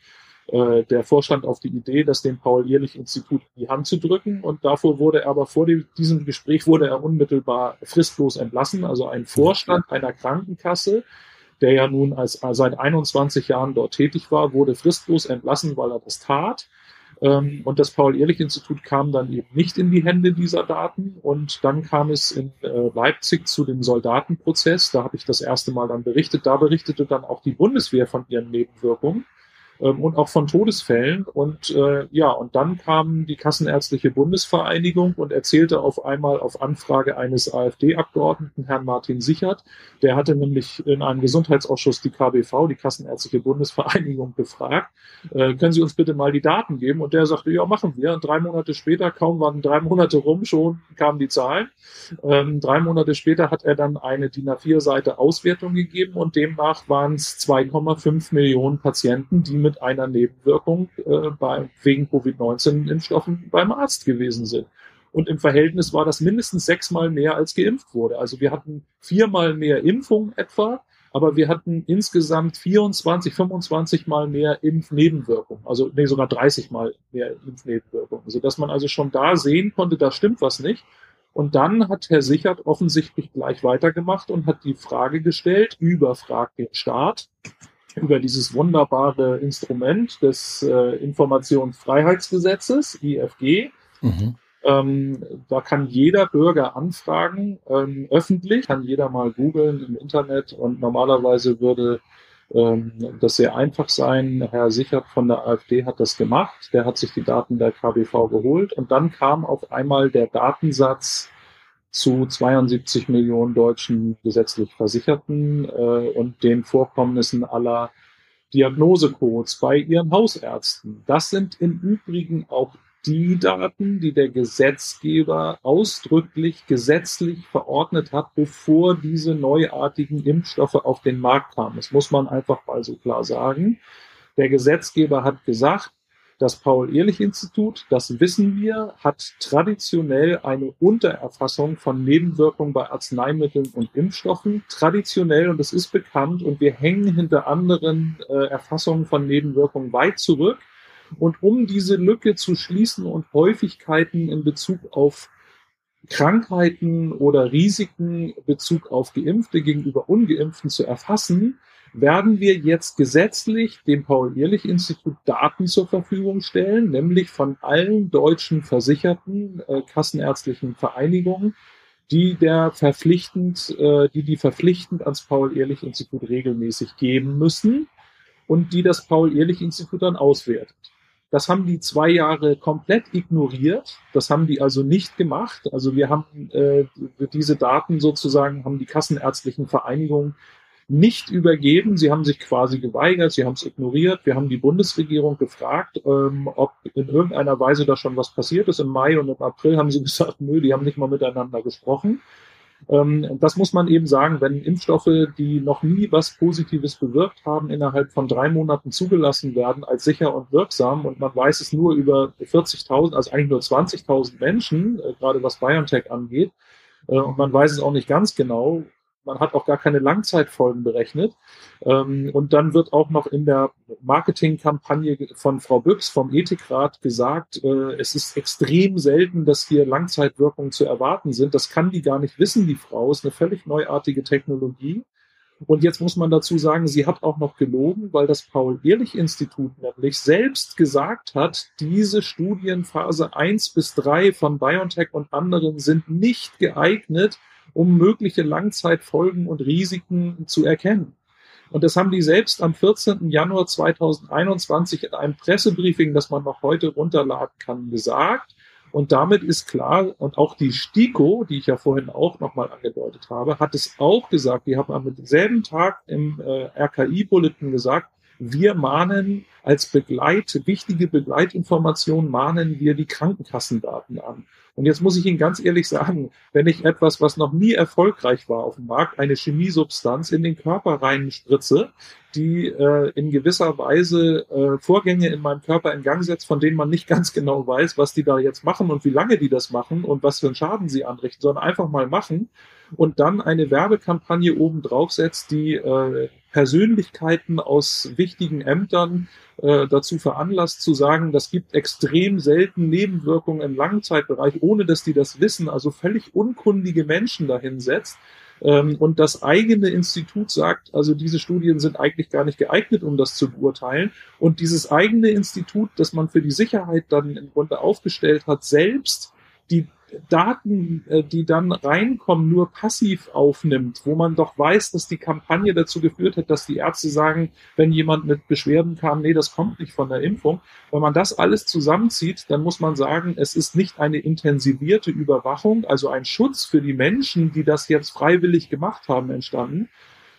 äh, der Vorstand auf die Idee, das dem Paul-Ehrlich-Institut in die Hand zu drücken. Und davor wurde er aber vor dem, diesem Gespräch wurde er unmittelbar fristlos entlassen. Also ein Vorstand einer Krankenkasse, der ja nun als, als seit 21 Jahren dort tätig war, wurde fristlos entlassen, weil er das tat. Ähm, und das Paul-Ehrlich-Institut kam dann eben nicht in die Hände dieser Daten. Und dann kam es in äh, Leipzig zu dem Soldatenprozess. Da habe ich das erste Mal dann berichtet. Da berichtete dann auch die Bundeswehr von ihren Nebenwirkungen ähm, und auch von Todesfällen. Und äh, ja, und dann kam die Kassenärztliche Bundesvereinigung und erzählte auf einmal auf Anfrage eines AfD-Abgeordneten, Herrn Martin Sichert, der hatte nämlich in einem Gesundheitsausschuss die KBV, die Kassenärztliche Bundesvereinigung, befragt, äh, können Sie uns bitte mal die Daten geben? Und der sagte, ja, machen wir. Und drei Monate später, kaum waren drei Monate rum, schon kamen die Zahlen. Ähm, drei Monate später hat er dann eine DIN A4-Seite Auswertung gegeben und demnach waren es 2,5 Millionen Patienten, die mit einer Nebenwirkung äh, bei, wegen Covid-19-Impfstoffen beim Arzt gewesen sind. Und im Verhältnis war das mindestens sechsmal mehr als geimpft wurde. Also wir hatten viermal mehr Impfung etwa, aber wir hatten insgesamt 24, 25 mal mehr Impfnebenwirkungen. Also nee, sogar 30 mal mehr Impfnebenwirkungen. Also dass man also schon da sehen konnte, da stimmt was nicht. Und dann hat Herr Sichert offensichtlich gleich weitergemacht und hat die Frage gestellt, überfragt den Staat, über dieses wunderbare Instrument des äh, Informationsfreiheitsgesetzes, IFG. Mhm. Ähm, da kann jeder Bürger anfragen, ähm, öffentlich, kann jeder mal googeln im Internet und normalerweise würde ähm, das sehr einfach sein. Herr Sichert von der AfD hat das gemacht, der hat sich die Daten der KBV geholt und dann kam auf einmal der Datensatz zu 72 Millionen deutschen gesetzlich Versicherten äh, und den Vorkommnissen aller Diagnosecodes bei ihren Hausärzten. Das sind im Übrigen auch die Daten, die der Gesetzgeber ausdrücklich gesetzlich verordnet hat, bevor diese neuartigen Impfstoffe auf den Markt kamen. Das muss man einfach mal so klar sagen. Der Gesetzgeber hat gesagt, das Paul-Ehrlich-Institut, das wissen wir, hat traditionell eine Untererfassung von Nebenwirkungen bei Arzneimitteln und Impfstoffen. Traditionell, und das ist bekannt, und wir hängen hinter anderen äh, Erfassungen von Nebenwirkungen weit zurück. Und um diese Lücke zu schließen und Häufigkeiten in Bezug auf Krankheiten oder Risiken Bezug auf Geimpfte gegenüber Ungeimpften zu erfassen, werden wir jetzt gesetzlich dem Paul-Ehrlich-Institut Daten zur Verfügung stellen, nämlich von allen deutschen versicherten äh, kassenärztlichen Vereinigungen, die der verpflichtend, äh, die die verpflichtend ans Paul-Ehrlich-Institut regelmäßig geben müssen und die das Paul-Ehrlich-Institut dann auswertet. Das haben die zwei Jahre komplett ignoriert. Das haben die also nicht gemacht. Also wir haben äh, diese Daten sozusagen, haben die kassenärztlichen Vereinigungen nicht übergeben. Sie haben sich quasi geweigert, sie haben es ignoriert. Wir haben die Bundesregierung gefragt, ähm, ob in irgendeiner Weise da schon was passiert ist. Im Mai und im April haben sie gesagt, nö, die haben nicht mal miteinander gesprochen. Ähm, das muss man eben sagen, wenn Impfstoffe, die noch nie was Positives bewirkt haben, innerhalb von drei Monaten zugelassen werden als sicher und wirksam und man weiß es nur über 40.000, also eigentlich nur 20.000 Menschen, äh, gerade was BioNTech angeht, äh, und man weiß es auch nicht ganz genau, man hat auch gar keine Langzeitfolgen berechnet. Ähm, und dann wird auch noch in der Marketingkampagne von Frau Büchs vom Ethikrat gesagt, äh, es ist extrem selten, dass hier Langzeitwirkungen zu erwarten sind. Das kann die gar nicht wissen, die Frau. Ist eine völlig neuartige Technologie. Und jetzt muss man dazu sagen, sie hat auch noch gelogen, weil das Paul-Ehrlich-Institut nämlich selbst gesagt hat, diese Studienphase 1 bis 3 von BioNTech und anderen sind nicht geeignet, um mögliche Langzeitfolgen und Risiken zu erkennen. Und das haben die selbst am 14. Januar 2021 in einem Pressebriefing, das man noch heute runterladen kann, gesagt. Und damit ist klar, und auch die STIKO, die ich ja vorhin auch nochmal angedeutet habe, hat es auch gesagt, die haben am selben Tag im äh, RKI-Bulletin gesagt, wir mahnen als Begleit, wichtige Begleitinformation mahnen wir die Krankenkassendaten an. Und jetzt muss ich Ihnen ganz ehrlich sagen, wenn ich etwas, was noch nie erfolgreich war auf dem Markt, eine Chemiesubstanz in den Körper reinspritze, die äh, in gewisser Weise äh, Vorgänge in meinem Körper in Gang setzt, von denen man nicht ganz genau weiß, was die da jetzt machen und wie lange die das machen und was für einen Schaden sie anrichten, sondern einfach mal machen und dann eine Werbekampagne oben drauf setzt, die äh, Persönlichkeiten aus wichtigen Ämtern äh, dazu veranlasst zu sagen, das gibt extrem selten Nebenwirkungen im Langzeitbereich, ohne dass die das wissen, also völlig unkundige Menschen dahinsetzt. Ähm, und das eigene Institut sagt, also diese Studien sind eigentlich gar nicht geeignet, um das zu beurteilen. Und dieses eigene Institut, das man für die Sicherheit dann im Grunde aufgestellt hat, selbst die Daten, äh, die dann reinkommen, nur passiv aufnimmt, wo man doch weiß, dass die Kampagne dazu geführt hat, dass die Ärzte sagen, wenn jemand mit Beschwerden kam, nee, das kommt nicht von der Impfung. Wenn man das alles zusammenzieht, dann muss man sagen, es ist nicht eine intensivierte Überwachung, also ein Schutz für die Menschen, die das jetzt freiwillig gemacht haben, entstanden,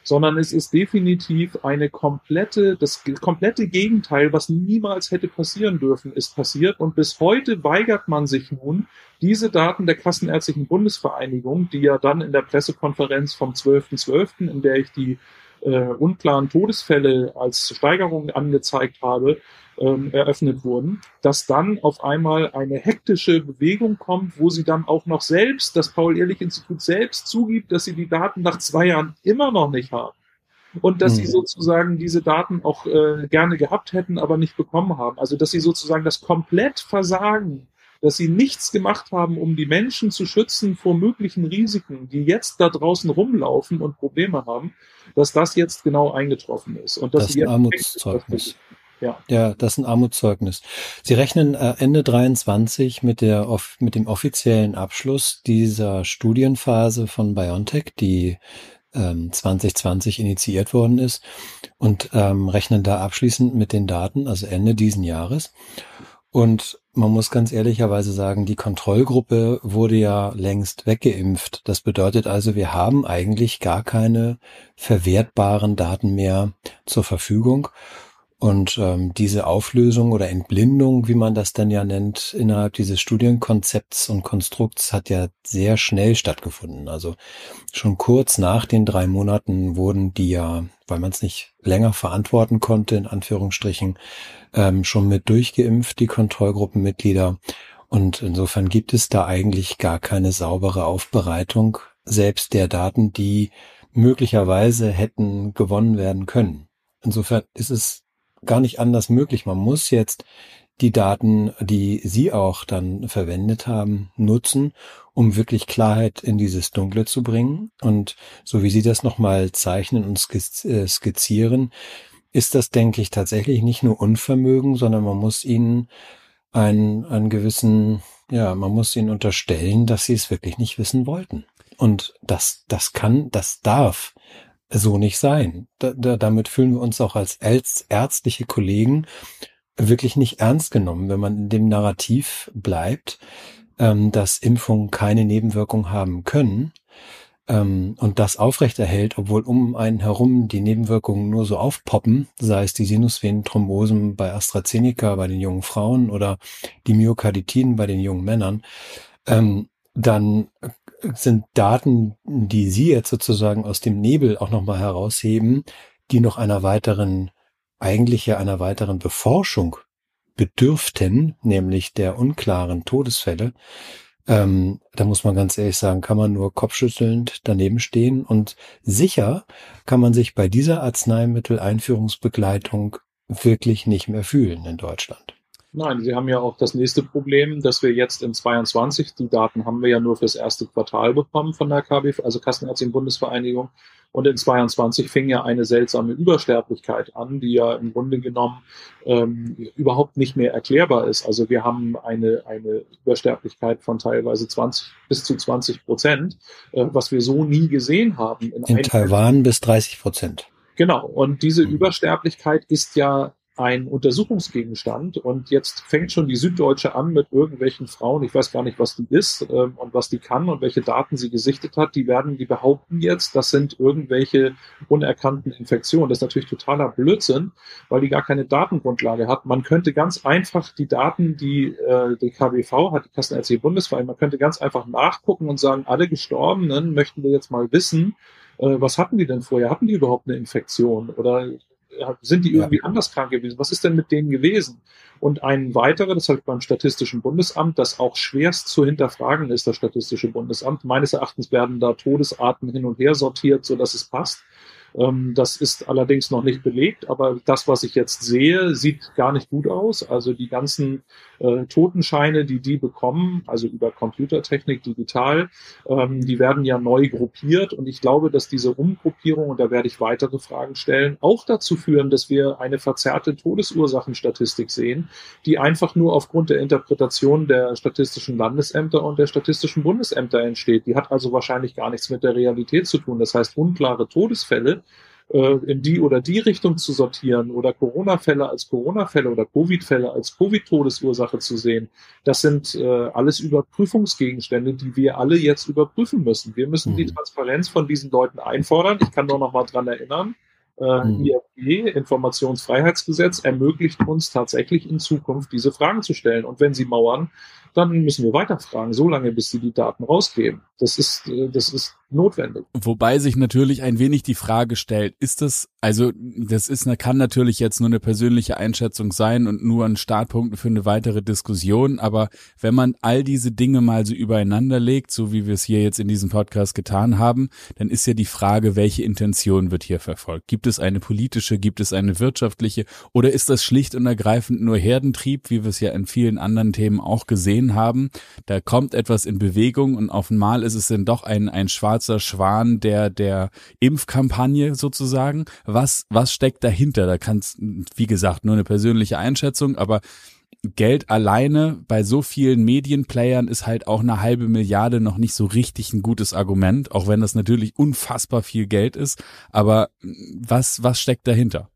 sondern es ist definitiv eine komplette, das komplette Gegenteil, was niemals hätte passieren dürfen, ist passiert. Und bis heute weigert man sich nun, diese Daten der Kassenärztlichen Bundesvereinigung, die ja dann in der Pressekonferenz vom 12.12., .12., in der ich die äh, unklaren Todesfälle als Steigerung angezeigt habe, ähm, eröffnet wurden, dass dann auf einmal eine hektische Bewegung kommt, wo sie dann auch noch selbst, das Paul-Ehrlich-Institut selbst zugibt, dass sie die Daten nach zwei Jahren immer noch nicht haben. Und dass mhm. sie sozusagen diese Daten auch äh, gerne gehabt hätten, aber nicht bekommen haben. Also dass sie sozusagen das komplett versagen, dass sie nichts gemacht haben, um die Menschen zu schützen vor möglichen Risiken, die jetzt da draußen rumlaufen und Probleme haben, dass das jetzt genau eingetroffen ist. Und dass das ist ein Armutszeugnis. Ja. ja, das ist ein Armutszeugnis. Sie rechnen äh, Ende 23 mit der mit dem offiziellen Abschluss dieser Studienphase von BioNTech, die ähm, 2020 initiiert worden ist und ähm, rechnen da abschließend mit den Daten, also Ende diesen Jahres. Und man muss ganz ehrlicherweise sagen, die Kontrollgruppe wurde ja längst weggeimpft. Das bedeutet also, wir haben eigentlich gar keine verwertbaren Daten mehr zur Verfügung. Und ähm, diese Auflösung oder Entblindung, wie man das dann ja nennt, innerhalb dieses Studienkonzepts und Konstrukts hat ja sehr schnell stattgefunden. Also schon kurz nach den drei Monaten wurden die ja, weil man es nicht länger verantworten konnte, in Anführungsstrichen, ähm, schon mit durchgeimpft, die Kontrollgruppenmitglieder. Und insofern gibt es da eigentlich gar keine saubere Aufbereitung selbst der Daten, die möglicherweise hätten gewonnen werden können. Insofern ist es gar nicht anders möglich. Man muss jetzt die Daten, die Sie auch dann verwendet haben, nutzen, um wirklich Klarheit in dieses Dunkle zu bringen. Und so wie Sie das nochmal zeichnen und äh, skizzieren, ist das, denke ich, tatsächlich nicht nur Unvermögen, sondern man muss ihnen einen, einen gewissen, ja, man muss ihnen unterstellen, dass sie es wirklich nicht wissen wollten. Und das, das kann, das darf so nicht sein. Da, da, damit fühlen wir uns auch als ärztliche Kollegen wirklich nicht ernst genommen, wenn man in dem Narrativ bleibt, ähm, dass Impfungen keine Nebenwirkung haben können ähm, und das aufrechterhält, obwohl um einen herum die Nebenwirkungen nur so aufpoppen, sei es die Sinusvenenthrombosen bei AstraZeneca bei den jungen Frauen oder die Myokarditiden bei den jungen Männern, ähm, dann sind Daten, die Sie jetzt sozusagen aus dem Nebel auch nochmal herausheben, die noch einer weiteren, eigentlich ja einer weiteren Beforschung bedürften, nämlich der unklaren Todesfälle. Ähm, da muss man ganz ehrlich sagen, kann man nur kopfschüttelnd daneben stehen und sicher kann man sich bei dieser Arzneimitteleinführungsbegleitung wirklich nicht mehr fühlen in Deutschland. Nein, Sie haben ja auch das nächste Problem, dass wir jetzt in 22, die Daten haben wir ja nur fürs erste Quartal bekommen von der KBV, also Kassenärztlichen Bundesvereinigung. Und in 22 fing ja eine seltsame Übersterblichkeit an, die ja im Grunde genommen ähm, überhaupt nicht mehr erklärbar ist. Also wir haben eine, eine Übersterblichkeit von teilweise 20 bis zu 20 Prozent, äh, was wir so nie gesehen haben. In, in Taiwan bis 30 Prozent. Genau. Und diese mhm. Übersterblichkeit ist ja ein Untersuchungsgegenstand und jetzt fängt schon die Süddeutsche an mit irgendwelchen Frauen, ich weiß gar nicht, was die ist ähm, und was die kann und welche Daten sie gesichtet hat, die werden, die behaupten jetzt, das sind irgendwelche unerkannten Infektionen. Das ist natürlich totaler Blödsinn, weil die gar keine Datengrundlage hat. Man könnte ganz einfach die Daten, die äh, die KBV hat, die Kassenärztliche Bundesverein, man könnte ganz einfach nachgucken und sagen, alle Gestorbenen möchten wir jetzt mal wissen, äh, was hatten die denn vorher? Hatten die überhaupt eine Infektion? Oder sind die irgendwie ja. anders krank gewesen? Was ist denn mit denen gewesen? Und ein weiterer, das habe ich beim Statistischen Bundesamt, das auch schwerst zu hinterfragen ist, das Statistische Bundesamt. Meines Erachtens werden da Todesarten hin und her sortiert, so dass es passt. Ähm, das ist allerdings noch nicht belegt, aber das, was ich jetzt sehe, sieht gar nicht gut aus. Also die ganzen äh, Totenscheine, die die bekommen, also über Computertechnik digital, ähm, die werden ja neu gruppiert und ich glaube, dass diese Umgruppierung, und da werde ich weitere Fragen stellen, auch dazu führen, dass wir eine verzerrte Todesursachenstatistik sehen, die einfach nur aufgrund der Interpretation der statistischen Landesämter und der statistischen Bundesämter entsteht. Die hat also wahrscheinlich gar nichts mit der Realität zu tun. Das heißt, unklare Todesfälle äh, in die oder die Richtung zu sortieren oder Corona-Fälle als Corona-Fälle oder Covid-Fälle als Covid-Todesursache zu sehen, das sind äh, alles Überprüfungsgegenstände, die wir alle jetzt überprüfen müssen. Wir müssen mhm. die Transparenz von diesen Leuten einfordern. Ich kann nur noch mal dran erinnern, äh, mhm. IFG, Informationsfreiheitsgesetz, ermöglicht uns tatsächlich in Zukunft diese Fragen zu stellen. Und wenn sie mauern, dann müssen wir weiterfragen, so lange, bis sie die Daten rausgeben. Das ist, äh, das ist notwendig. Wobei sich natürlich ein wenig die Frage stellt, ist das, also das ist, kann natürlich jetzt nur eine persönliche Einschätzung sein und nur ein Startpunkt für eine weitere Diskussion, aber wenn man all diese Dinge mal so übereinander legt, so wie wir es hier jetzt in diesem Podcast getan haben, dann ist ja die Frage, welche Intention wird hier verfolgt? Gibt es eine politische, gibt es eine wirtschaftliche oder ist das schlicht und ergreifend nur Herdentrieb, wie wir es ja in vielen anderen Themen auch gesehen haben? Da kommt etwas in Bewegung und auf einmal ist es dann doch ein, ein schwarzer Schwan der, der Impfkampagne sozusagen. Was, was steckt dahinter? Da kann es, wie gesagt, nur eine persönliche Einschätzung, aber Geld alleine bei so vielen Medienplayern ist halt auch eine halbe Milliarde noch nicht so richtig ein gutes Argument, auch wenn das natürlich unfassbar viel Geld ist. Aber was, was steckt dahinter?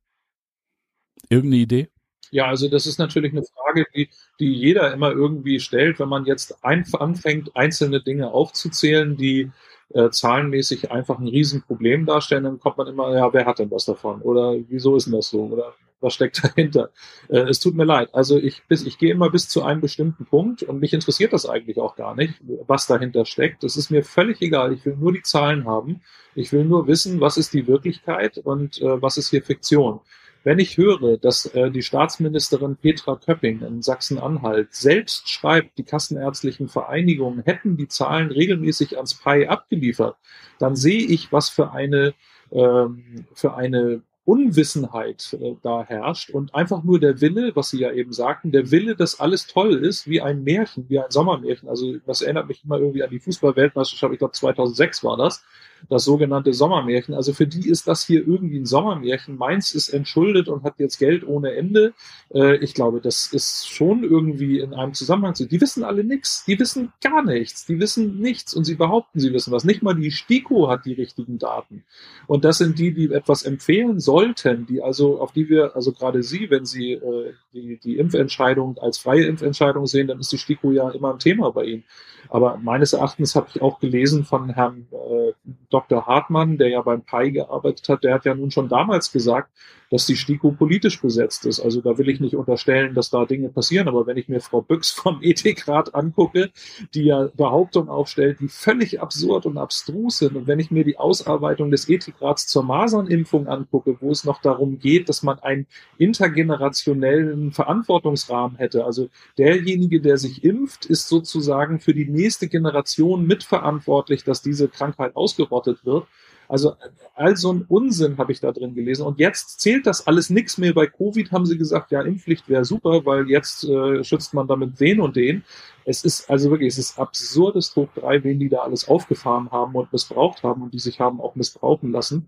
Irgendeine Idee? Ja, also das ist natürlich eine Frage, die, die jeder immer irgendwie stellt, wenn man jetzt anfängt, einzelne Dinge aufzuzählen, die äh, zahlenmäßig einfach ein Riesenproblem darstellen, dann kommt man immer, ja, wer hat denn was davon? Oder wieso ist denn das so? Oder was steckt dahinter? Äh, es tut mir leid. Also ich, bis, ich gehe immer bis zu einem bestimmten Punkt und mich interessiert das eigentlich auch gar nicht, was dahinter steckt. Das ist mir völlig egal. Ich will nur die Zahlen haben. Ich will nur wissen, was ist die Wirklichkeit und äh, was ist hier Fiktion. Wenn ich höre, dass äh, die Staatsministerin Petra Köpping in Sachsen-Anhalt selbst schreibt, die kassenärztlichen Vereinigungen hätten die Zahlen regelmäßig ans PI abgeliefert, dann sehe ich, was für eine ähm, für eine Unwissenheit äh, da herrscht und einfach nur der Wille, was Sie ja eben sagten, der Wille, dass alles toll ist, wie ein Märchen, wie ein Sommermärchen. Also das erinnert mich immer irgendwie an die Fußballweltmeisterschaft, ich glaube 2006 war das, das sogenannte Sommermärchen. Also für die ist das hier irgendwie ein Sommermärchen. Meins ist entschuldet und hat jetzt Geld ohne Ende. Äh, ich glaube, das ist schon irgendwie in einem Zusammenhang zu. Die wissen alle nichts, die wissen gar nichts, die wissen nichts und sie behaupten, sie wissen was. Nicht mal die STIKO hat die richtigen Daten. Und das sind die, die etwas empfehlen sollten, die also, auf die wir, also gerade Sie, wenn Sie äh, die, die Impfentscheidung als freie Impfentscheidung sehen, dann ist die STIKO ja immer ein Thema bei Ihnen. Aber meines Erachtens habe ich auch gelesen von Herrn äh, Dr. Hartmann, der ja beim PI gearbeitet hat, der hat ja nun schon damals gesagt, dass die STIKO politisch besetzt ist. Also da will ich nicht unterstellen, dass da Dinge passieren. Aber wenn ich mir Frau Büchs vom Ethikrat angucke, die ja Behauptungen aufstellt, die völlig absurd und abstrus sind, und wenn ich mir die Ausarbeitung des Ethikrats zur Masernimpfung angucke, wo es noch darum geht, dass man einen intergenerationellen Verantwortungsrahmen hätte, also derjenige, der sich impft, ist sozusagen für die nächste Generation mitverantwortlich, dass diese Krankheit ausgerottet wird. Also all so ein Unsinn habe ich da drin gelesen. Und jetzt zählt das alles nichts mehr. Bei Covid haben sie gesagt, ja, Impfpflicht wäre super, weil jetzt äh, schützt man damit den und den. Es ist also wirklich, es ist absurdes hoch drei, wen die da alles aufgefahren haben und missbraucht haben und die sich haben auch missbrauchen lassen.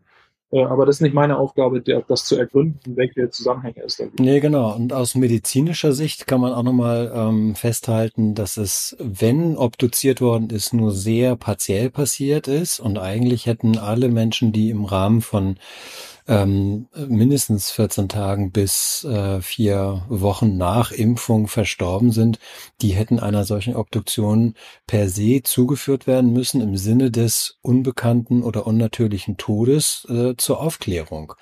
Äh, aber das ist nicht meine Aufgabe, das zu ergründen, welche Zusammenhänge es da gibt. Nee, genau. Und aus medizinischer Sicht kann man auch nochmal ähm, festhalten, dass es, wenn obduziert worden ist, nur sehr partiell passiert ist. Und eigentlich hätten alle Menschen, die im Rahmen von ähm, mindestens 14 Tagen bis äh, vier Wochen nach Impfung verstorben sind, die hätten einer solchen Obduktion per se zugeführt werden müssen im Sinne des unbekannten oder unnatürlichen Todes äh, zur Aufklärung.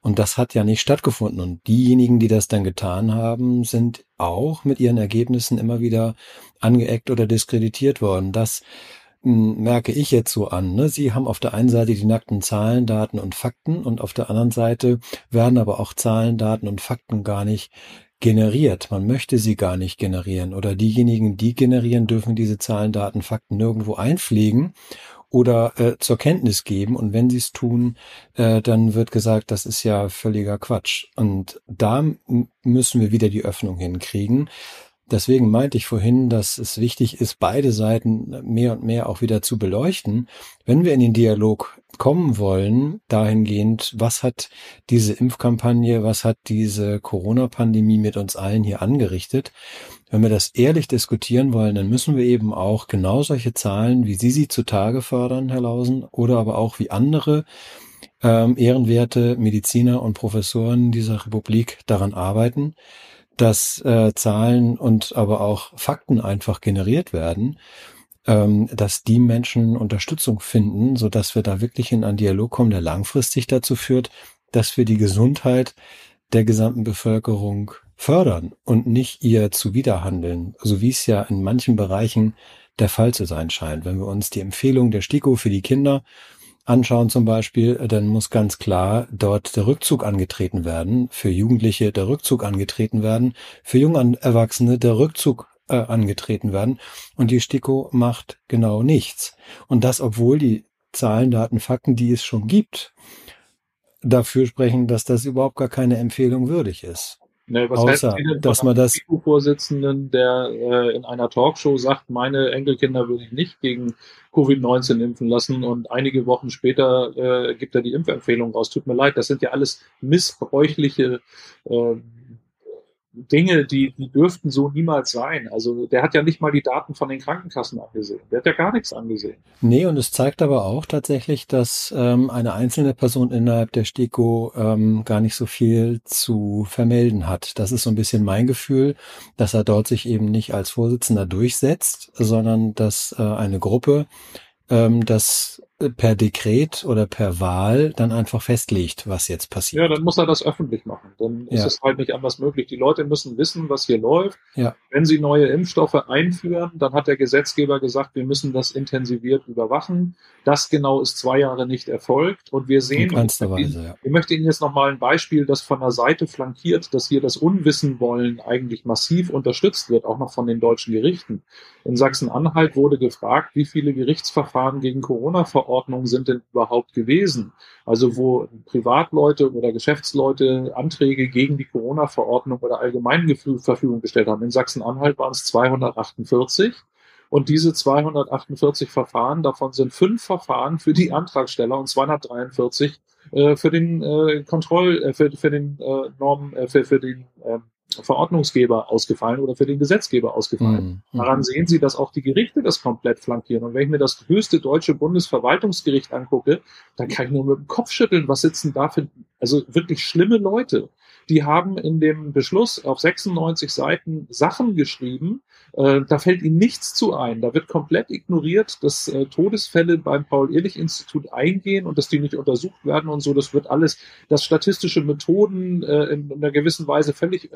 Und das hat ja nicht stattgefunden. Und diejenigen, die das dann getan haben, sind auch mit ihren Ergebnissen immer wieder angeeckt oder diskreditiert worden. Das merke ich jetzt so an. Ne? Sie haben auf der einen Seite die nackten Zahlen, Daten und Fakten und auf der anderen Seite werden aber auch Zahlen, Daten und Fakten gar nicht generiert. Man möchte sie gar nicht generieren oder diejenigen, die generieren, dürfen diese Zahlen, Daten, Fakten nirgendwo einpflegen oder äh, zur Kenntnis geben. Und wenn sie es tun, äh, dann wird gesagt, das ist ja völliger Quatsch. Und da müssen wir wieder die Öffnung hinkriegen. Deswegen meinte ich vorhin, dass es wichtig ist, beide Seiten mehr und mehr auch wieder zu beleuchten. Wenn wir in den Dialog kommen wollen, dahingehend, was hat diese Impfkampagne, was hat diese Corona-Pandemie mit uns allen hier angerichtet? Wenn wir das ehrlich diskutieren wollen, dann müssen wir eben auch genau solche Zahlen, wie Sie sie zutage fördern, Herr Lausen, oder aber auch wie andere ähm, ehrenwerte Mediziner und Professoren dieser Republik daran arbeiten, dass äh, Zahlen und aber auch Fakten einfach generiert werden, ähm, dass die Menschen Unterstützung finden, so dass wir da wirklich in einen Dialog kommen, der langfristig dazu führt, dass wir die Gesundheit der gesamten Bevölkerung fördern und nicht ihr zuwiderhandeln, so wie es ja in manchen Bereichen der Fall zu sein scheint. Wenn wir uns die Empfehlung der STIKO für die Kinder anschauen zum Beispiel, dann muss ganz klar dort der Rückzug angetreten werden, für Jugendliche der Rückzug angetreten werden, für junge Erwachsene der Rückzug äh, angetreten werden. Und die STIKO macht genau nichts. Und das, obwohl die Zahlen, Daten, Fakten, die es schon gibt, dafür sprechen, dass das überhaupt gar keine Empfehlung würdig ist. Ne, was Außer, dass man das vorsitzenden der äh, in einer Talkshow sagt, meine Enkelkinder würde ich nicht gegen Covid-19 impfen lassen und einige Wochen später äh, gibt er die Impfempfehlung raus. Tut mir leid, das sind ja alles missbräuchliche äh, Dinge, die, die dürften so niemals sein. Also der hat ja nicht mal die Daten von den Krankenkassen angesehen. Der hat ja gar nichts angesehen. Nee, und es zeigt aber auch tatsächlich, dass ähm, eine einzelne Person innerhalb der STIKO ähm, gar nicht so viel zu vermelden hat. Das ist so ein bisschen mein Gefühl, dass er dort sich eben nicht als Vorsitzender durchsetzt, sondern dass äh, eine Gruppe ähm, das per Dekret oder per Wahl dann einfach festlegt, was jetzt passiert. Ja, dann muss er das öffentlich machen. Dann ist Ja. es halt nicht anders möglich. Die Leute müssen wissen, was hier läuft. Ja. Wenn sie neue Impfstoffe einführen, dann hat der Gesetzgeber gesagt, wir müssen das intensiviert überwachen. Das genau ist zwei Jahre nicht erfolgt. Und wir sehen, Weise, ja. ich möchte Ihnen jetzt nochmal ein Beispiel, das von der Seite flankiert, dass hier das Unwissen wollen eigentlich massiv unterstützt wird, auch noch von den deutschen Gerichten. In Sachsen-Anhalt wurde gefragt, wie viele Gerichtsverfahren gegen Corona-Verordnungen sind denn überhaupt gewesen? Also wo Privatleute oder Geschäftsleute Anträge gegen die Corona-Verordnung oder Allgemeinverfügung gestellt haben. In Sachsen-Anhalt waren es 248. Und diese 248 Verfahren, davon sind fünf Verfahren für die Antragsteller und 243 äh, für den äh, Kontroll, äh, für, für den äh, Norm, äh, für, für den äh, Verordnungsgeber ausgefallen oder für den Gesetzgeber ausgefallen. Mhm. Daran sehen Sie, dass auch die Gerichte das komplett flankieren. Und wenn ich mir das höchste deutsche Bundesverwaltungsgericht angucke, dann kann ich nur mit dem Kopf schütteln, was sitzen da für, also wirklich schlimme Leute. Die haben in dem Beschluss auf 96 Seiten Sachen geschrieben, äh, da fällt ihnen nichts zu ein. Da wird komplett ignoriert, dass äh, Todesfälle beim Paul-Ehrlich-Institut eingehen und dass die nicht untersucht werden und so. Das wird alles, dass statistische Methoden äh, in, in einer gewissen Weise völlig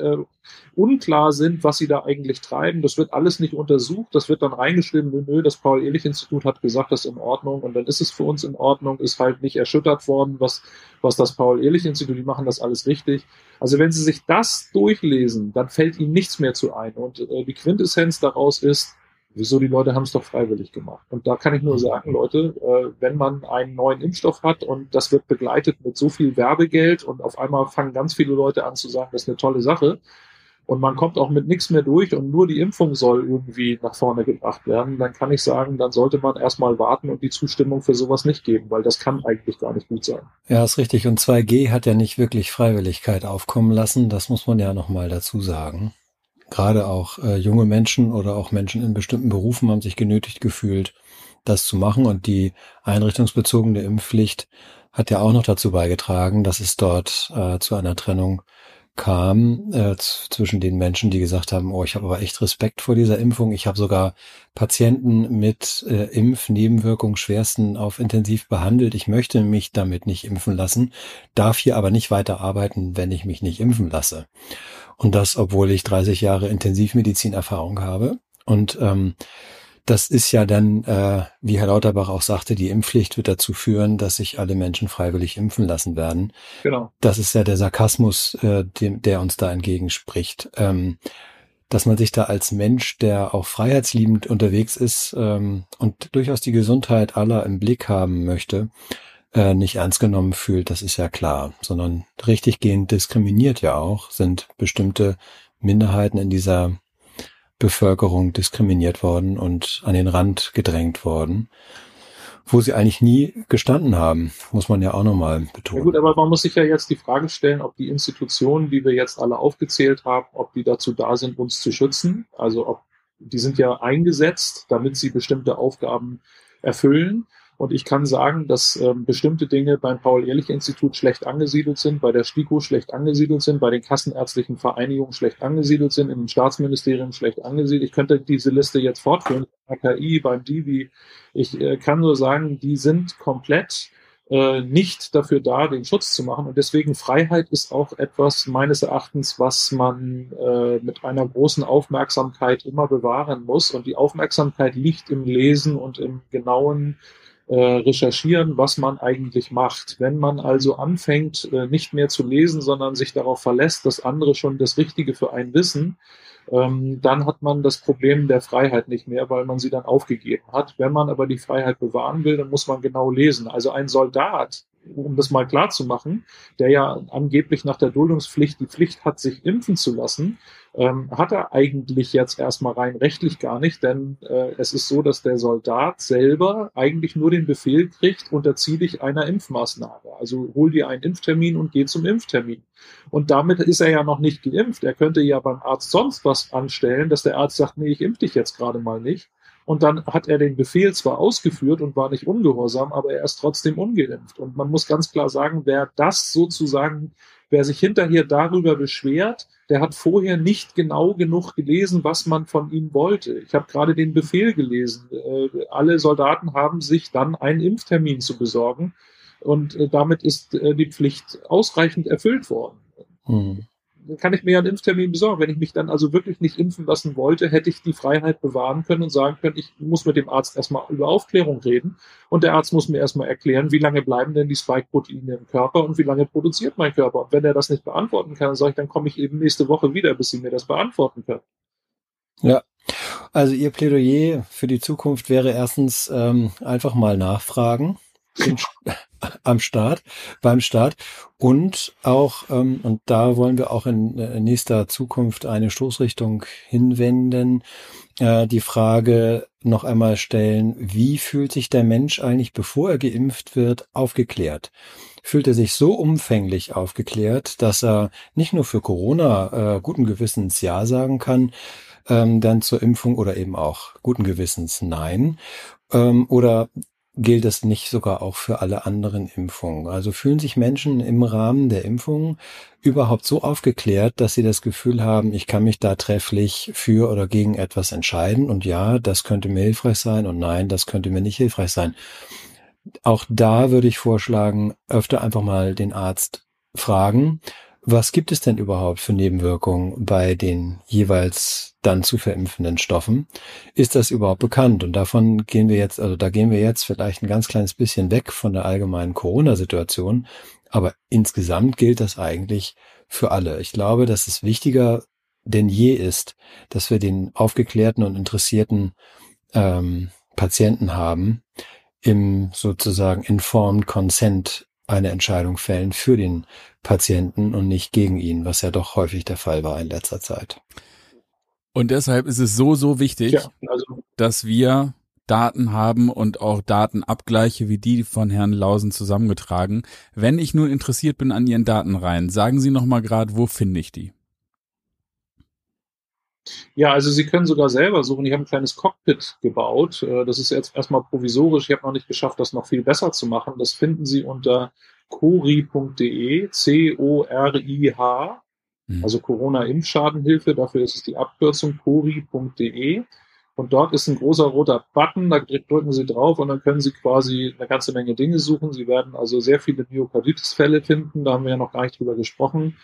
unklar sind, was sie da eigentlich treiben. Das wird alles nicht untersucht. Das wird dann reingeschrieben, nö, nö, das Paul-Ehrlich-Institut hat gesagt, das ist in Ordnung und dann ist es für uns in Ordnung, ist halt nicht erschüttert worden, was, was das Paul-Ehrlich-Institut, die machen das alles richtig. Also wenn Sie sich das durchlesen, dann fällt Ihnen nichts mehr zu ein. Und äh, die Quintessenz daraus ist, wieso die Leute haben es doch freiwillig gemacht. Und da kann ich nur sagen, Leute, äh, wenn man einen neuen Impfstoff hat und das wird begleitet mit so viel Werbegeld und auf einmal fangen ganz viele Leute an zu sagen, das ist eine tolle Sache, und man kommt auch mit nichts mehr durch und nur die Impfung soll irgendwie nach vorne gebracht werden, dann kann ich sagen, dann sollte man erstmal warten und die Zustimmung für sowas nicht geben, weil das kann eigentlich gar nicht gut sein. Ja, ist richtig. Und 2G hat ja nicht wirklich Freiwilligkeit aufkommen lassen. Das muss man ja nochmal dazu sagen. Gerade auch äh, junge Menschen oder auch Menschen in bestimmten Berufen haben sich genötigt gefühlt, das zu machen. Und die einrichtungsbezogene Impfpflicht hat ja auch noch dazu beigetragen, dass es dort äh, zu einer Trennung kam äh, zwischen den Menschen, die gesagt haben, oh, ich habe aber echt Respekt vor dieser Impfung. Ich habe sogar Patienten mit äh, Impfnebenwirkungen schwersten auf intensiv behandelt. Ich möchte mich damit nicht impfen lassen, darf hier aber nicht weiter arbeiten, wenn ich mich nicht impfen lasse. Und das, obwohl ich 30 Jahre Intensivmedizinerfahrung habe. Und ähm, das ist ja dann, äh, wie Herr Lauterbach auch sagte, die Impfpflicht wird dazu führen, dass sich alle Menschen freiwillig impfen lassen werden. Genau. Das ist ja der Sarkasmus, äh, dem, der uns da entgegenspricht. Ähm, dass man sich da als Mensch, der auch freiheitsliebend unterwegs ist ähm, und durchaus die Gesundheit aller im Blick haben möchte, äh, nicht ernst genommen fühlt, das ist ja klar, sondern richtiggehend diskriminiert ja auch, sind bestimmte Minderheiten in dieser Bevölkerung diskriminiert worden und an den Rand gedrängt worden, wo sie eigentlich nie gestanden haben, muss man ja auch nochmal Ja betonen. gut, aber man muss sich ja jetzt die Frage stellen, ob die Institutionen, die wir jetzt alle aufgezählt haben, ob die dazu da sind, uns zu schützen. Also ob die sind ja eingesetzt, damit sie bestimmte Aufgaben erfüllen. Und ich kann sagen, dass ähm, bestimmte Dinge beim Paul-Ehrlich-Institut schlecht angesiedelt sind, bei der STIKO schlecht angesiedelt sind, bei den kassenärztlichen Vereinigungen schlecht angesiedelt sind, im Staatsministerium schlecht angesiedelt. Ich könnte diese Liste jetzt fortführen, AKI, beim Divi. Ich äh, kann nur sagen, die sind komplett äh, nicht dafür da, den Schutz zu machen. Und deswegen Freiheit ist auch etwas meines Erachtens, was man äh, mit einer großen Aufmerksamkeit immer bewahren muss. Und die Aufmerksamkeit liegt im Lesen und im genauen recherchieren, was man eigentlich macht. Wenn man also anfängt, äh, nicht mehr zu lesen, sondern sich darauf verlässt, dass andere schon das Richtige für einen wissen, ähm, dann hat man das Problem der Freiheit nicht mehr, weil man sie dann aufgegeben hat. Wenn man aber die Freiheit bewahren will, dann muss man genau lesen. Also ein Soldat, um das mal klar zu machen, der ja angeblich nach der Duldungspflicht die Pflicht hat, sich impfen zu lassen, ähm, hat er eigentlich jetzt erstmal rein rechtlich gar nicht, denn äh, es ist so, dass der Soldat selber eigentlich nur den Befehl kriegt, unterzieh dich einer Impfmaßnahme. Also hol dir einen Impftermin und geh zum Impftermin. Und damit ist er ja noch nicht geimpft. Er könnte ja beim Arzt sonst was anstellen, dass der Arzt sagt, nee, ich impf dich jetzt gerade mal nicht. Und dann hat er den Befehl zwar ausgeführt und war nicht ungehorsam, aber er ist trotzdem ungeimpft. Und man muss ganz klar sagen, wer das sozusagen Wer sich hinterher darüber beschwert, der hat vorher nicht genau genug gelesen, was man von ihm wollte. Ich habe gerade den Befehl gelesen. Äh, alle Soldaten haben sich dann einen Impftermin zu besorgen und äh, damit ist äh, die Pflicht ausreichend erfüllt worden. Mhm kann ich mir ja einen Impftermin besorgen. Wenn ich mich dann also wirklich nicht impfen lassen wollte, hätte ich die Freiheit bewahren können und sagen können, ich muss mit dem Arzt erstmal über Aufklärung reden und der Arzt muss mir erstmal erklären, wie lange bleiben denn die Spike-Proteine im Körper und wie lange produziert mein Körper. Und wenn er das nicht beantworten kann, dann sage ich, dann komme ich eben nächste Woche wieder, bis sie mir das beantworten können. Ja, also Ihr Plädoyer für die Zukunft wäre erstens ähm, einfach mal nachfragen am Start, beim Start. Und auch, ähm, und da wollen wir auch in äh, nächster Zukunft eine Stoßrichtung hinwenden, äh, die Frage noch einmal stellen, wie fühlt sich der Mensch eigentlich, bevor er geimpft wird, aufgeklärt? Fühlt er sich so umfänglich aufgeklärt, dass er nicht nur für Corona äh, guten Gewissens Ja sagen kann, ähm, dann zur Impfung oder eben auch guten Gewissens Nein? Ähm, oder gilt das nicht sogar auch für alle anderen Impfungen? Also fühlen sich Menschen im Rahmen der Impfung überhaupt so aufgeklärt, dass sie das Gefühl haben, ich kann mich da trefflich für oder gegen etwas entscheiden und ja, das könnte mir hilfreich sein und nein, das könnte mir nicht hilfreich sein. Auch da würde ich vorschlagen, öfter einfach mal den Arzt fragen, was gibt es denn überhaupt für Nebenwirkungen bei den jeweils dann zu verimpfenden Stoffen? Ist das überhaupt bekannt? Und davon gehen wir jetzt, also da gehen wir jetzt vielleicht ein ganz kleines bisschen weg von der allgemeinen Corona-Situation. Aber insgesamt gilt das eigentlich für alle. Ich glaube, dass es wichtiger denn je ist, dass wir den aufgeklärten und interessierten ähm, Patienten haben, im sozusagen informed consent eine Entscheidung fällen für den Patienten und nicht gegen ihn, was ja doch häufig der Fall war in letzter Zeit. Und deshalb ist es so, so wichtig, ja, also, dass wir Daten haben und auch Datenabgleiche wie die von Herrn Lausen zusammengetragen. Wenn ich nun interessiert bin an Ihren Datenreihen, sagen Sie noch mal gerade, wo finde ich die? Ja, also Sie können sogar selber suchen. Ich habe ein kleines Cockpit gebaut. Äh, das ist jetzt erstmal provisorisch. Ich habe noch nicht geschafft, das noch viel besser zu machen. Das finden Sie unter cori.de, C-O-R-I-H, mhm. also Corona-Impfschadenhilfe. Dafür ist es die Abkürzung cori.de. Und dort ist ein großer roter Button, da drücken Sie drauf und dann können Sie quasi eine ganze Menge Dinge suchen. Sie werden also sehr viele Myokarditis-Fälle finden, da haben wir ja noch gar nicht drüber gesprochen.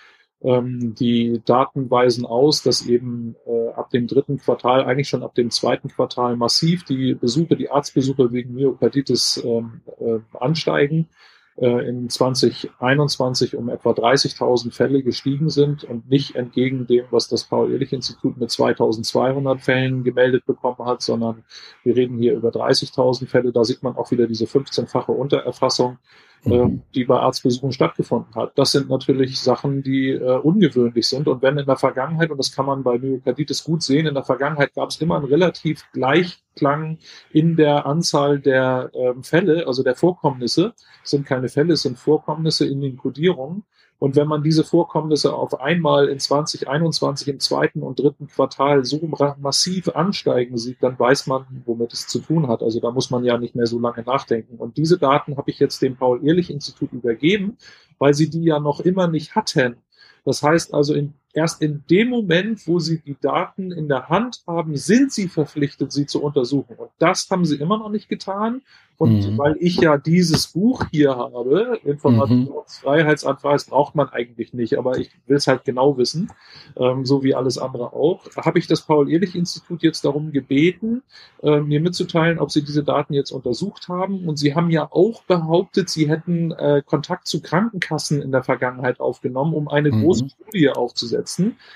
Ähm, die Daten weisen aus, dass eben äh, ab dem dritten Quartal, eigentlich schon ab dem zweiten Quartal massiv die Besuche, die Arztbesuche wegen Myokarditis ähm, äh, ansteigen äh, in 2021 um etwa 30.000 Fälle gestiegen sind und nicht entgegen dem, was das Paul-Ehrlich-Institut mit 2.200 Fällen gemeldet bekommen hat, sondern wir reden hier über 30.000 Fälle. Da sieht man auch wieder diese 15-fache Untererfassung mhm. die bei Arztbesuchen stattgefunden hat. Das sind natürlich Sachen, die äh, ungewöhnlich sind. Und wenn in der Vergangenheit, und das kann man bei Myokarditis gut sehen, in der Vergangenheit gab es immer einen relativ Gleichklang in der Anzahl der ähm, Fälle, also der Vorkommnisse. Es sind keine Fälle, es sind Vorkommnisse in den Kodierungen. Und wenn man diese Vorkommnisse auf einmal in 2021 im zweiten und dritten Quartal so massiv ansteigen sieht, dann weiß man, womit es zu tun hat. Also da muss man ja nicht mehr so lange nachdenken. Und diese Daten habe ich jetzt dem Paul-Ehrlich-Institut übergeben, weil sie die ja noch immer nicht hatten. Das heißt also, in, erst in dem Moment, wo sie die Daten in der Hand haben, sind sie verpflichtet, sie zu untersuchen. Und das haben sie immer noch nicht getan. Und mhm. weil ich ja dieses Buch hier habe, Informationsfreiheitsanweis braucht man eigentlich nicht, aber ich will es halt genau wissen, ähm, so wie alles andere auch, habe ich das Paul-Ehrlich-Institut jetzt darum gebeten, äh, mir mitzuteilen, ob sie diese Daten jetzt untersucht haben. Und sie haben ja auch behauptet, sie hätten äh, Kontakt zu Krankenkassen in der Vergangenheit aufgenommen, um eine mhm. große Studie aufzusetzen.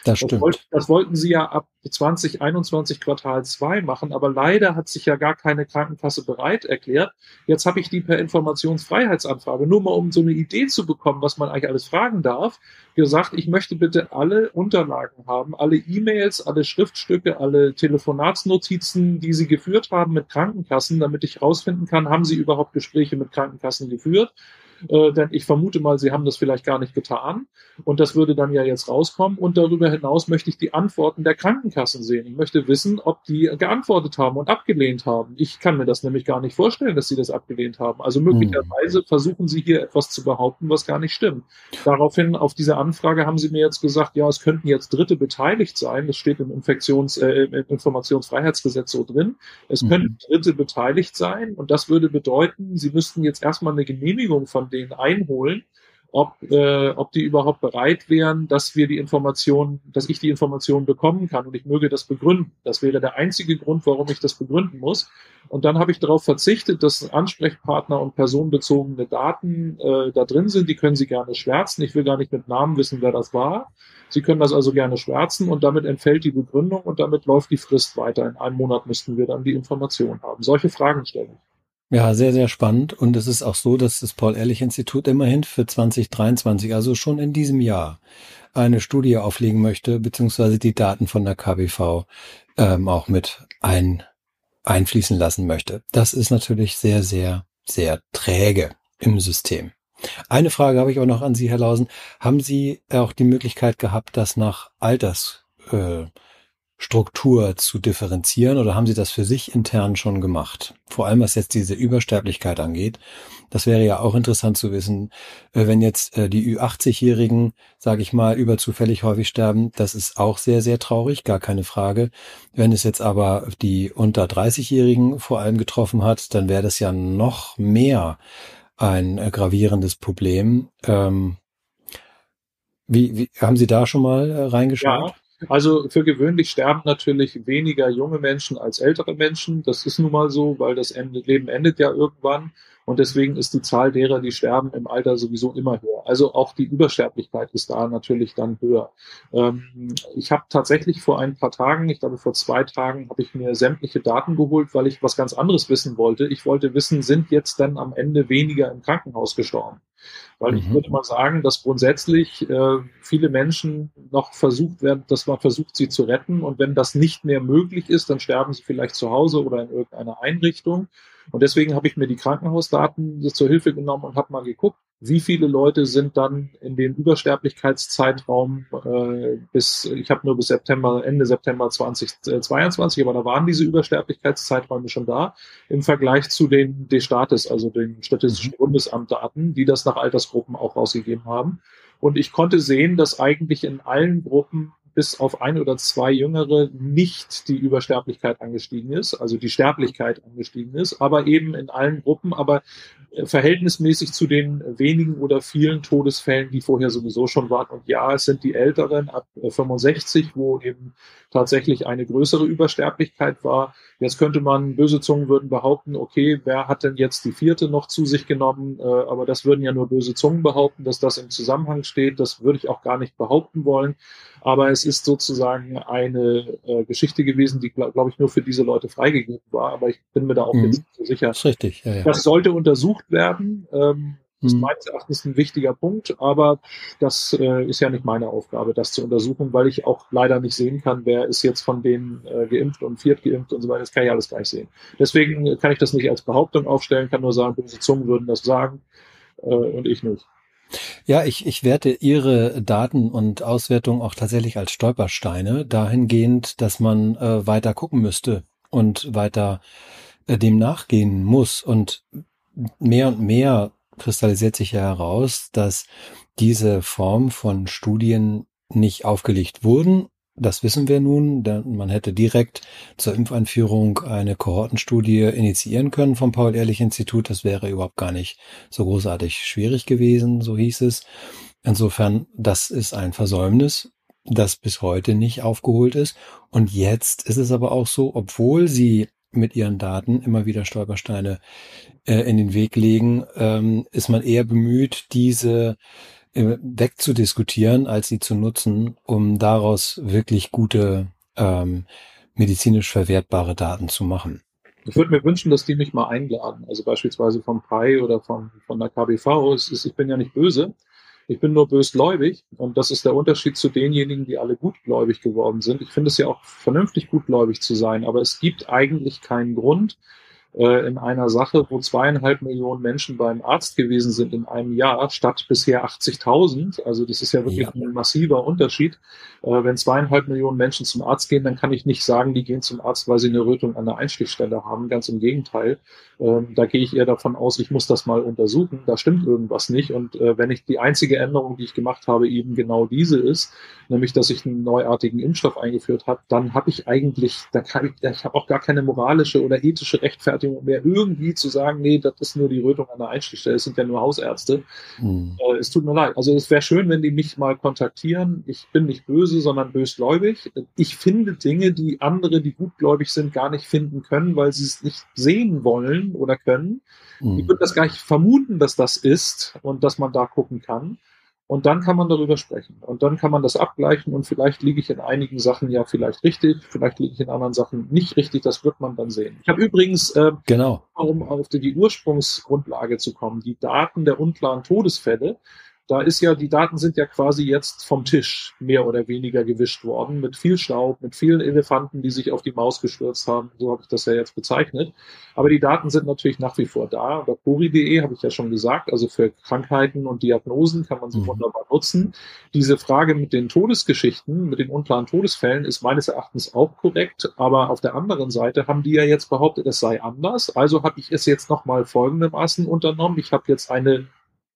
Das, stimmt. Das, wollt, das wollten sie ja ab 2021 Quartal 2 machen, aber leider hat sich ja gar keine Krankenkasse bereit erklärt. Jetzt habe ich die per Informationsfreiheitsanfrage, nur mal um so eine Idee zu bekommen, was man eigentlich alles fragen darf, gesagt, ich möchte bitte alle Unterlagen haben, alle E-Mails, alle Schriftstücke, alle Telefonatsnotizen, die Sie geführt haben mit Krankenkassen, damit ich herausfinden kann, haben Sie überhaupt Gespräche mit Krankenkassen geführt äh, denn ich vermute mal, Sie haben das vielleicht gar nicht getan. Und das würde dann ja jetzt rauskommen. Und darüber hinaus möchte ich die Antworten der Krankenkassen sehen. Ich möchte wissen, ob die geantwortet haben und abgelehnt haben. Ich kann mir das nämlich gar nicht vorstellen, dass sie das abgelehnt haben. Also möglicherweise versuchen sie hier etwas zu behaupten, was gar nicht stimmt. Daraufhin, auf diese Anfrage haben sie mir jetzt gesagt, ja, es könnten jetzt Dritte beteiligt sein. Das steht im Infektions-, äh, im Informationsfreiheitsgesetz so drin. Es mhm. könnten Dritte beteiligt sein. Und das würde bedeuten, sie müssten jetzt erstmal eine Genehmigung von denen einholen ob, äh, ob die überhaupt bereit wären, dass wir die Informationen, dass ich die Informationen bekommen kann und ich möge das begründen. Das wäre der einzige Grund, warum ich das begründen muss. Und dann habe ich darauf verzichtet, dass Ansprechpartner und personenbezogene Daten äh, da drin sind. Die können Sie gerne schwärzen. Ich will gar nicht mit Namen wissen, wer das war. Sie können das also gerne schwärzen und damit entfällt die Begründung und damit läuft die Frist weiter. In einem Monat müssten wir dann die Information haben. Solche Fragen stelle ich. Ja, sehr, sehr spannend. Und es ist auch so, dass das Paul-Ehrlich-Institut immerhin für 2023, also schon in diesem Jahr, eine Studie auflegen möchte, beziehungsweise die Daten von der KBV ähm, auch mit ein, einfließen lassen möchte. Das ist natürlich sehr, sehr, sehr träge im System. Eine Frage habe ich auch noch an Sie, Herr Lausen. Haben Sie auch die Möglichkeit gehabt, das nach Alters äh, Struktur zu differenzieren oder haben Sie das für sich intern schon gemacht? Vor allem was jetzt diese Übersterblichkeit angeht. Das wäre ja auch interessant zu wissen, äh, wenn jetzt äh, die Ü80-Jährigen, sage ich mal, überzufällig häufig sterben. Das ist auch sehr, sehr traurig, gar keine Frage. Wenn es jetzt aber die unter 30-Jährigen vor allem getroffen hat, dann wäre das ja noch mehr ein äh, gravierendes Problem. Ähm, wie, wie haben Sie da schon mal reingeschaut? Ja. Also für gewöhnlich sterben natürlich weniger junge Menschen als ältere Menschen. Das ist nun mal so, weil das Leben endet ja irgendwann. Und deswegen ist die Zahl derer, die sterben, im Alter sowieso immer höher. Also auch die Übersterblichkeit ist da natürlich dann höher. Ähm, ich habe tatsächlich vor ein paar Tagen, ich glaube vor zwei Tagen, habe ich mir sämtliche Daten geholt, weil ich was ganz anderes wissen wollte. Ich wollte wissen, sind jetzt dann am Ende weniger im Krankenhaus gestorben? Weil mhm. ich würde mal sagen, dass grundsätzlich äh, viele Menschen noch versucht werden, dass man versucht, sie zu retten. Und wenn das nicht mehr möglich ist, dann sterben sie vielleicht zu Hause oder in irgendeiner Einrichtung. Und deswegen habe ich mir die Krankenhausdaten zur Hilfe genommen und habe mal geguckt, wie viele Leute sind dann in den Übersterblichkeitszeitraum äh, bis, ich habe nur bis September, Ende September 2022, aber da waren diese Übersterblichkeitszeiträume schon da, im Vergleich zu den D-Status, also den Statistischen mhm. Bundesamt-Daten, die das nach Altersgruppen auch rausgegeben haben. Und ich konnte sehen, dass eigentlich in allen Gruppen bis auf ein oder zwei Jüngere nicht die Übersterblichkeit angestiegen ist, also die Sterblichkeit angestiegen ist, aber eben in allen Gruppen, aber äh, verhältnismäßig zu den wenigen oder vielen Todesfällen, die vorher sowieso schon waren. Und ja, es sind die Älteren ab 65, äh, wo eben tatsächlich eine größere Übersterblichkeit war. Jetzt könnte man, böse Zungen würden behaupten, okay, wer hat denn jetzt die vierte noch zu sich genommen? Äh, aber das würden ja nur böse Zungen behaupten, dass das im Zusammenhang steht. Das würde ich auch gar nicht behaupten wollen. Aber es ist sozusagen eine äh, Geschichte gewesen, die, glaube glaub ich, nur für diese Leute freigegeben war. Aber ich bin mir da auch mhm. jetzt nicht so sicher. Das ist richtig, ja, ja. Das sollte untersucht werden. Ähm, das ist mhm. meines Erachtens ein wichtiger Punkt, aber das äh, ist ja nicht meine Aufgabe, das zu untersuchen, weil ich auch leider nicht sehen kann, wer ist jetzt von denen äh, geimpft und viert geimpft und so weiter. Das kann ich alles gleich sehen. Deswegen kann ich das nicht als Behauptung aufstellen, kann nur sagen, böse Zungen würden das sagen äh, und ich nicht. Ja, ich, ich werte Ihre Daten und Auswertung auch tatsächlich als Stolpersteine, dahingehend, dass man äh, weiter gucken müsste und weiter äh, dem nachgehen muss. Und mehr und mehr kristallisiert sich ja heraus, dass diese Form von Studien nicht aufgelegt wurden das wissen wir nun. Man hätte direkt zur Impfeinführung eine Kohortenstudie initiieren können vom Paul-Ehrlich-Institut. Das wäre überhaupt gar nicht so großartig schwierig gewesen, so hieß es. Insofern, das ist ein Versäumnis, das bis heute nicht aufgeholt ist. Und jetzt ist es aber auch so, obwohl sie mit ihren Daten immer wieder Stolpersteine äh, in den Weg legen, ähm, ist man eher bemüht, diese wegzudiskutieren, als sie zu nutzen, um daraus wirklich gute ähm, medizinisch verwertbare Daten zu machen. Ich würde mir wünschen, dass die mich mal einladen, also beispielsweise vom PI oder von, von der KBV. Ist, ich bin ja nicht böse, ich bin nur bösgläubig und das ist der Unterschied zu denjenigen, die alle gutgläubig geworden sind. Ich finde es ja auch vernünftig, gutgläubig zu sein, aber es gibt eigentlich keinen Grund, äh, in einer Sache, wo zweieinhalb Millionen Menschen beim Arzt gewesen sind in einem Jahr, statt bisher 80.000. Also das ist ja wirklich ja. ein massiver Unterschied. Äh, wenn zweieinhalb Millionen Menschen zum Arzt gehen, dann kann ich nicht sagen, die gehen zum Arzt, weil sie eine Rötung an der Einstichstelle haben. Ganz im Gegenteil. Ähm, da gehe ich eher davon aus, ich muss das mal untersuchen. Da stimmt irgendwas nicht. Und äh, wenn ich die einzige Änderung, die ich gemacht habe, eben genau diese ist, nämlich dass ich einen neuartigen Impfstoff eingeführt habe, dann habe ich eigentlich, da kann ich, ich habe auch gar keine moralische oder ethische Rechtfertigung mehr, irgendwie zu sagen, nee, das ist nur die Rötung an der Einstichstelle, es sind ja nur Hausärzte. Mhm. Äh, es tut mir leid. Also es wäre schön, wenn die mich mal kontaktieren. Ich bin nicht böse, sondern bösgläubig. Ich finde Dinge, die andere, die gutgläubig sind, gar nicht finden können, weil sie es nicht sehen wollen oder können. Mhm. Ich würde das gar nicht vermuten, dass das ist und dass man da gucken kann. Und dann kann man darüber sprechen. Und dann kann man das abgleichen und vielleicht liege ich in einigen Sachen ja vielleicht richtig, vielleicht liege ich in anderen Sachen nicht richtig. Das wird man dann sehen. Ich habe übrigens, äh, genau. um auf die Ursprungsgrundlage zu kommen, die Daten der unklaren Todesfälle da ist ja, die Daten sind ja quasi jetzt vom Tisch mehr oder weniger gewischt worden, mit viel Staub, mit vielen Elefanten, die sich auf die Maus gestürzt haben. So habe ich das ja jetzt bezeichnet. Aber die Daten sind natürlich nach wie vor da. Bei Cori.de habe ich ja schon gesagt, also für Krankheiten und Diagnosen kann man sie mhm. wunderbar nutzen. Diese Frage mit den Todesgeschichten, mit den unklaren Todesfällen ist meines Erachtens auch korrekt. Aber auf der anderen Seite haben die ja jetzt behauptet, es sei anders. Also habe ich es jetzt nochmal folgendermaßen unternommen. Ich habe jetzt eine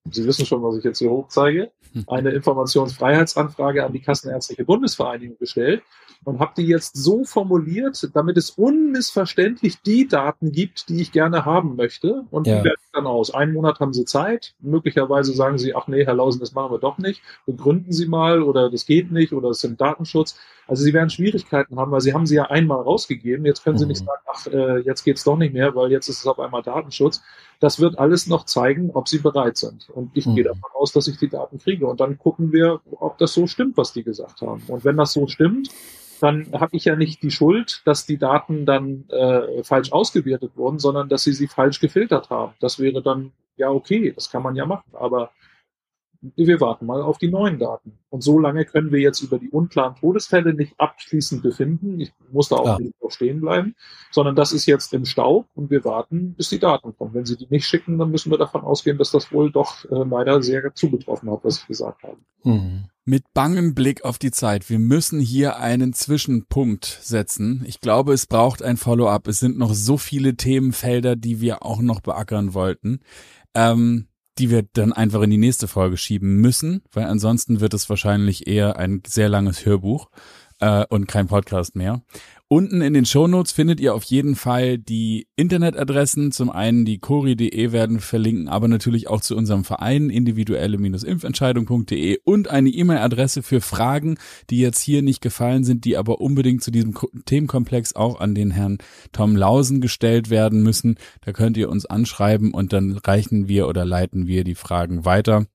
Sie wissen schon, was ich jetzt hier hochzeige, eine Informationsfreiheitsanfrage an die Kassenärztliche Bundesvereinigung gestellt und habe die jetzt so formuliert, damit es unmissverständlich die Daten gibt, die ich gerne haben möchte. Und ja. die werden dann aus. Einen Monat haben Sie Zeit. Möglicherweise sagen Sie, ach nee, Herr Lausen, das machen wir doch nicht. Begründen Sie mal oder das geht nicht oder es sind Datenschutz. Also Sie werden Schwierigkeiten haben, weil Sie haben sie ja einmal rausgegeben. Jetzt können Sie nicht mhm. sagen, ach, äh, jetzt geht's doch nicht mehr, weil jetzt ist es auf einmal Datenschutz. Das wird alles noch zeigen, ob Sie bereit sind. Und ich mhm. gehe davon aus, dass ich die Daten kriege. Und dann gucken wir, ob das so stimmt, was die gesagt haben. Und wenn das so stimmt, dann habe ich ja nicht die Schuld, dass die Daten dann äh, falsch ausgewertet wurden, sondern dass sie sie falsch gefiltert haben. Das wäre dann ja okay, das kann man ja machen. Aber wir warten mal auf die neuen Daten. Und so lange können wir jetzt über die unklaren Todesfälle nicht abschließend befinden. Ich muss da auch nicht stehen bleiben, sondern das ist jetzt im Staub und wir warten, bis die Daten kommen. Wenn sie die nicht schicken, dann müssen wir davon ausgehen, dass das wohl doch äh, leider sehr zugetroffen hat, was ich gesagt habe. Mhm. Mit bangem Blick auf die Zeit. Wir müssen hier einen Zwischenpunkt setzen. Ich glaube, es braucht ein Follow-up. Es sind noch so viele Themenfelder, die wir auch noch beackern wollten. Ähm, die wir dann einfach in die nächste Folge schieben müssen, weil ansonsten wird es wahrscheinlich eher ein sehr langes Hörbuch äh, und kein Podcast mehr. Unten in den Shownotes findet ihr auf jeden Fall die Internetadressen. Zum einen die cori.de werden verlinken, aber natürlich auch zu unserem Verein individuelle-impfentscheidung.de und eine E-Mail-Adresse für Fragen, die jetzt hier nicht gefallen sind, die aber unbedingt zu diesem Themenkomplex auch an den Herrn Tom Lausen gestellt werden müssen. Da könnt ihr uns anschreiben und dann reichen wir oder leiten wir die Fragen weiter.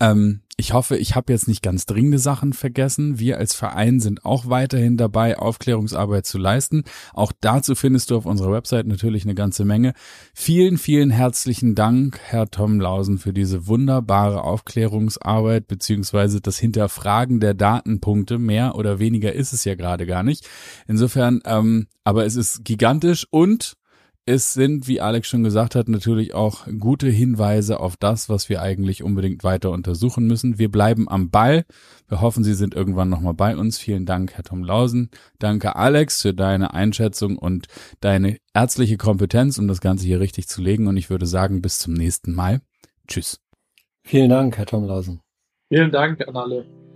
Ähm, ich hoffe, ich habe jetzt nicht ganz dringende Sachen vergessen. Wir als Verein sind auch weiterhin dabei, Aufklärungsarbeit zu leisten. Auch dazu findest du auf unserer Website natürlich eine ganze Menge. Vielen, vielen herzlichen Dank, Herr Tom Lausen, für diese wunderbare Aufklärungsarbeit beziehungsweise das Hinterfragen der Datenpunkte. Mehr oder weniger ist es ja gerade gar nicht. Insofern, ähm, aber es ist gigantisch und es sind, wie Alex schon gesagt hat, natürlich auch gute Hinweise auf das, was wir eigentlich unbedingt weiter untersuchen müssen. Wir bleiben am Ball. Wir hoffen, Sie sind irgendwann nochmal bei uns. Vielen Dank, Herr Tom Lausen. Danke, Alex, für deine Einschätzung und deine ärztliche Kompetenz, um das Ganze hier richtig zu legen. Und ich würde sagen, bis zum nächsten Mal. Tschüss. Vielen Dank, Herr Tom Lausen. Vielen Dank an alle.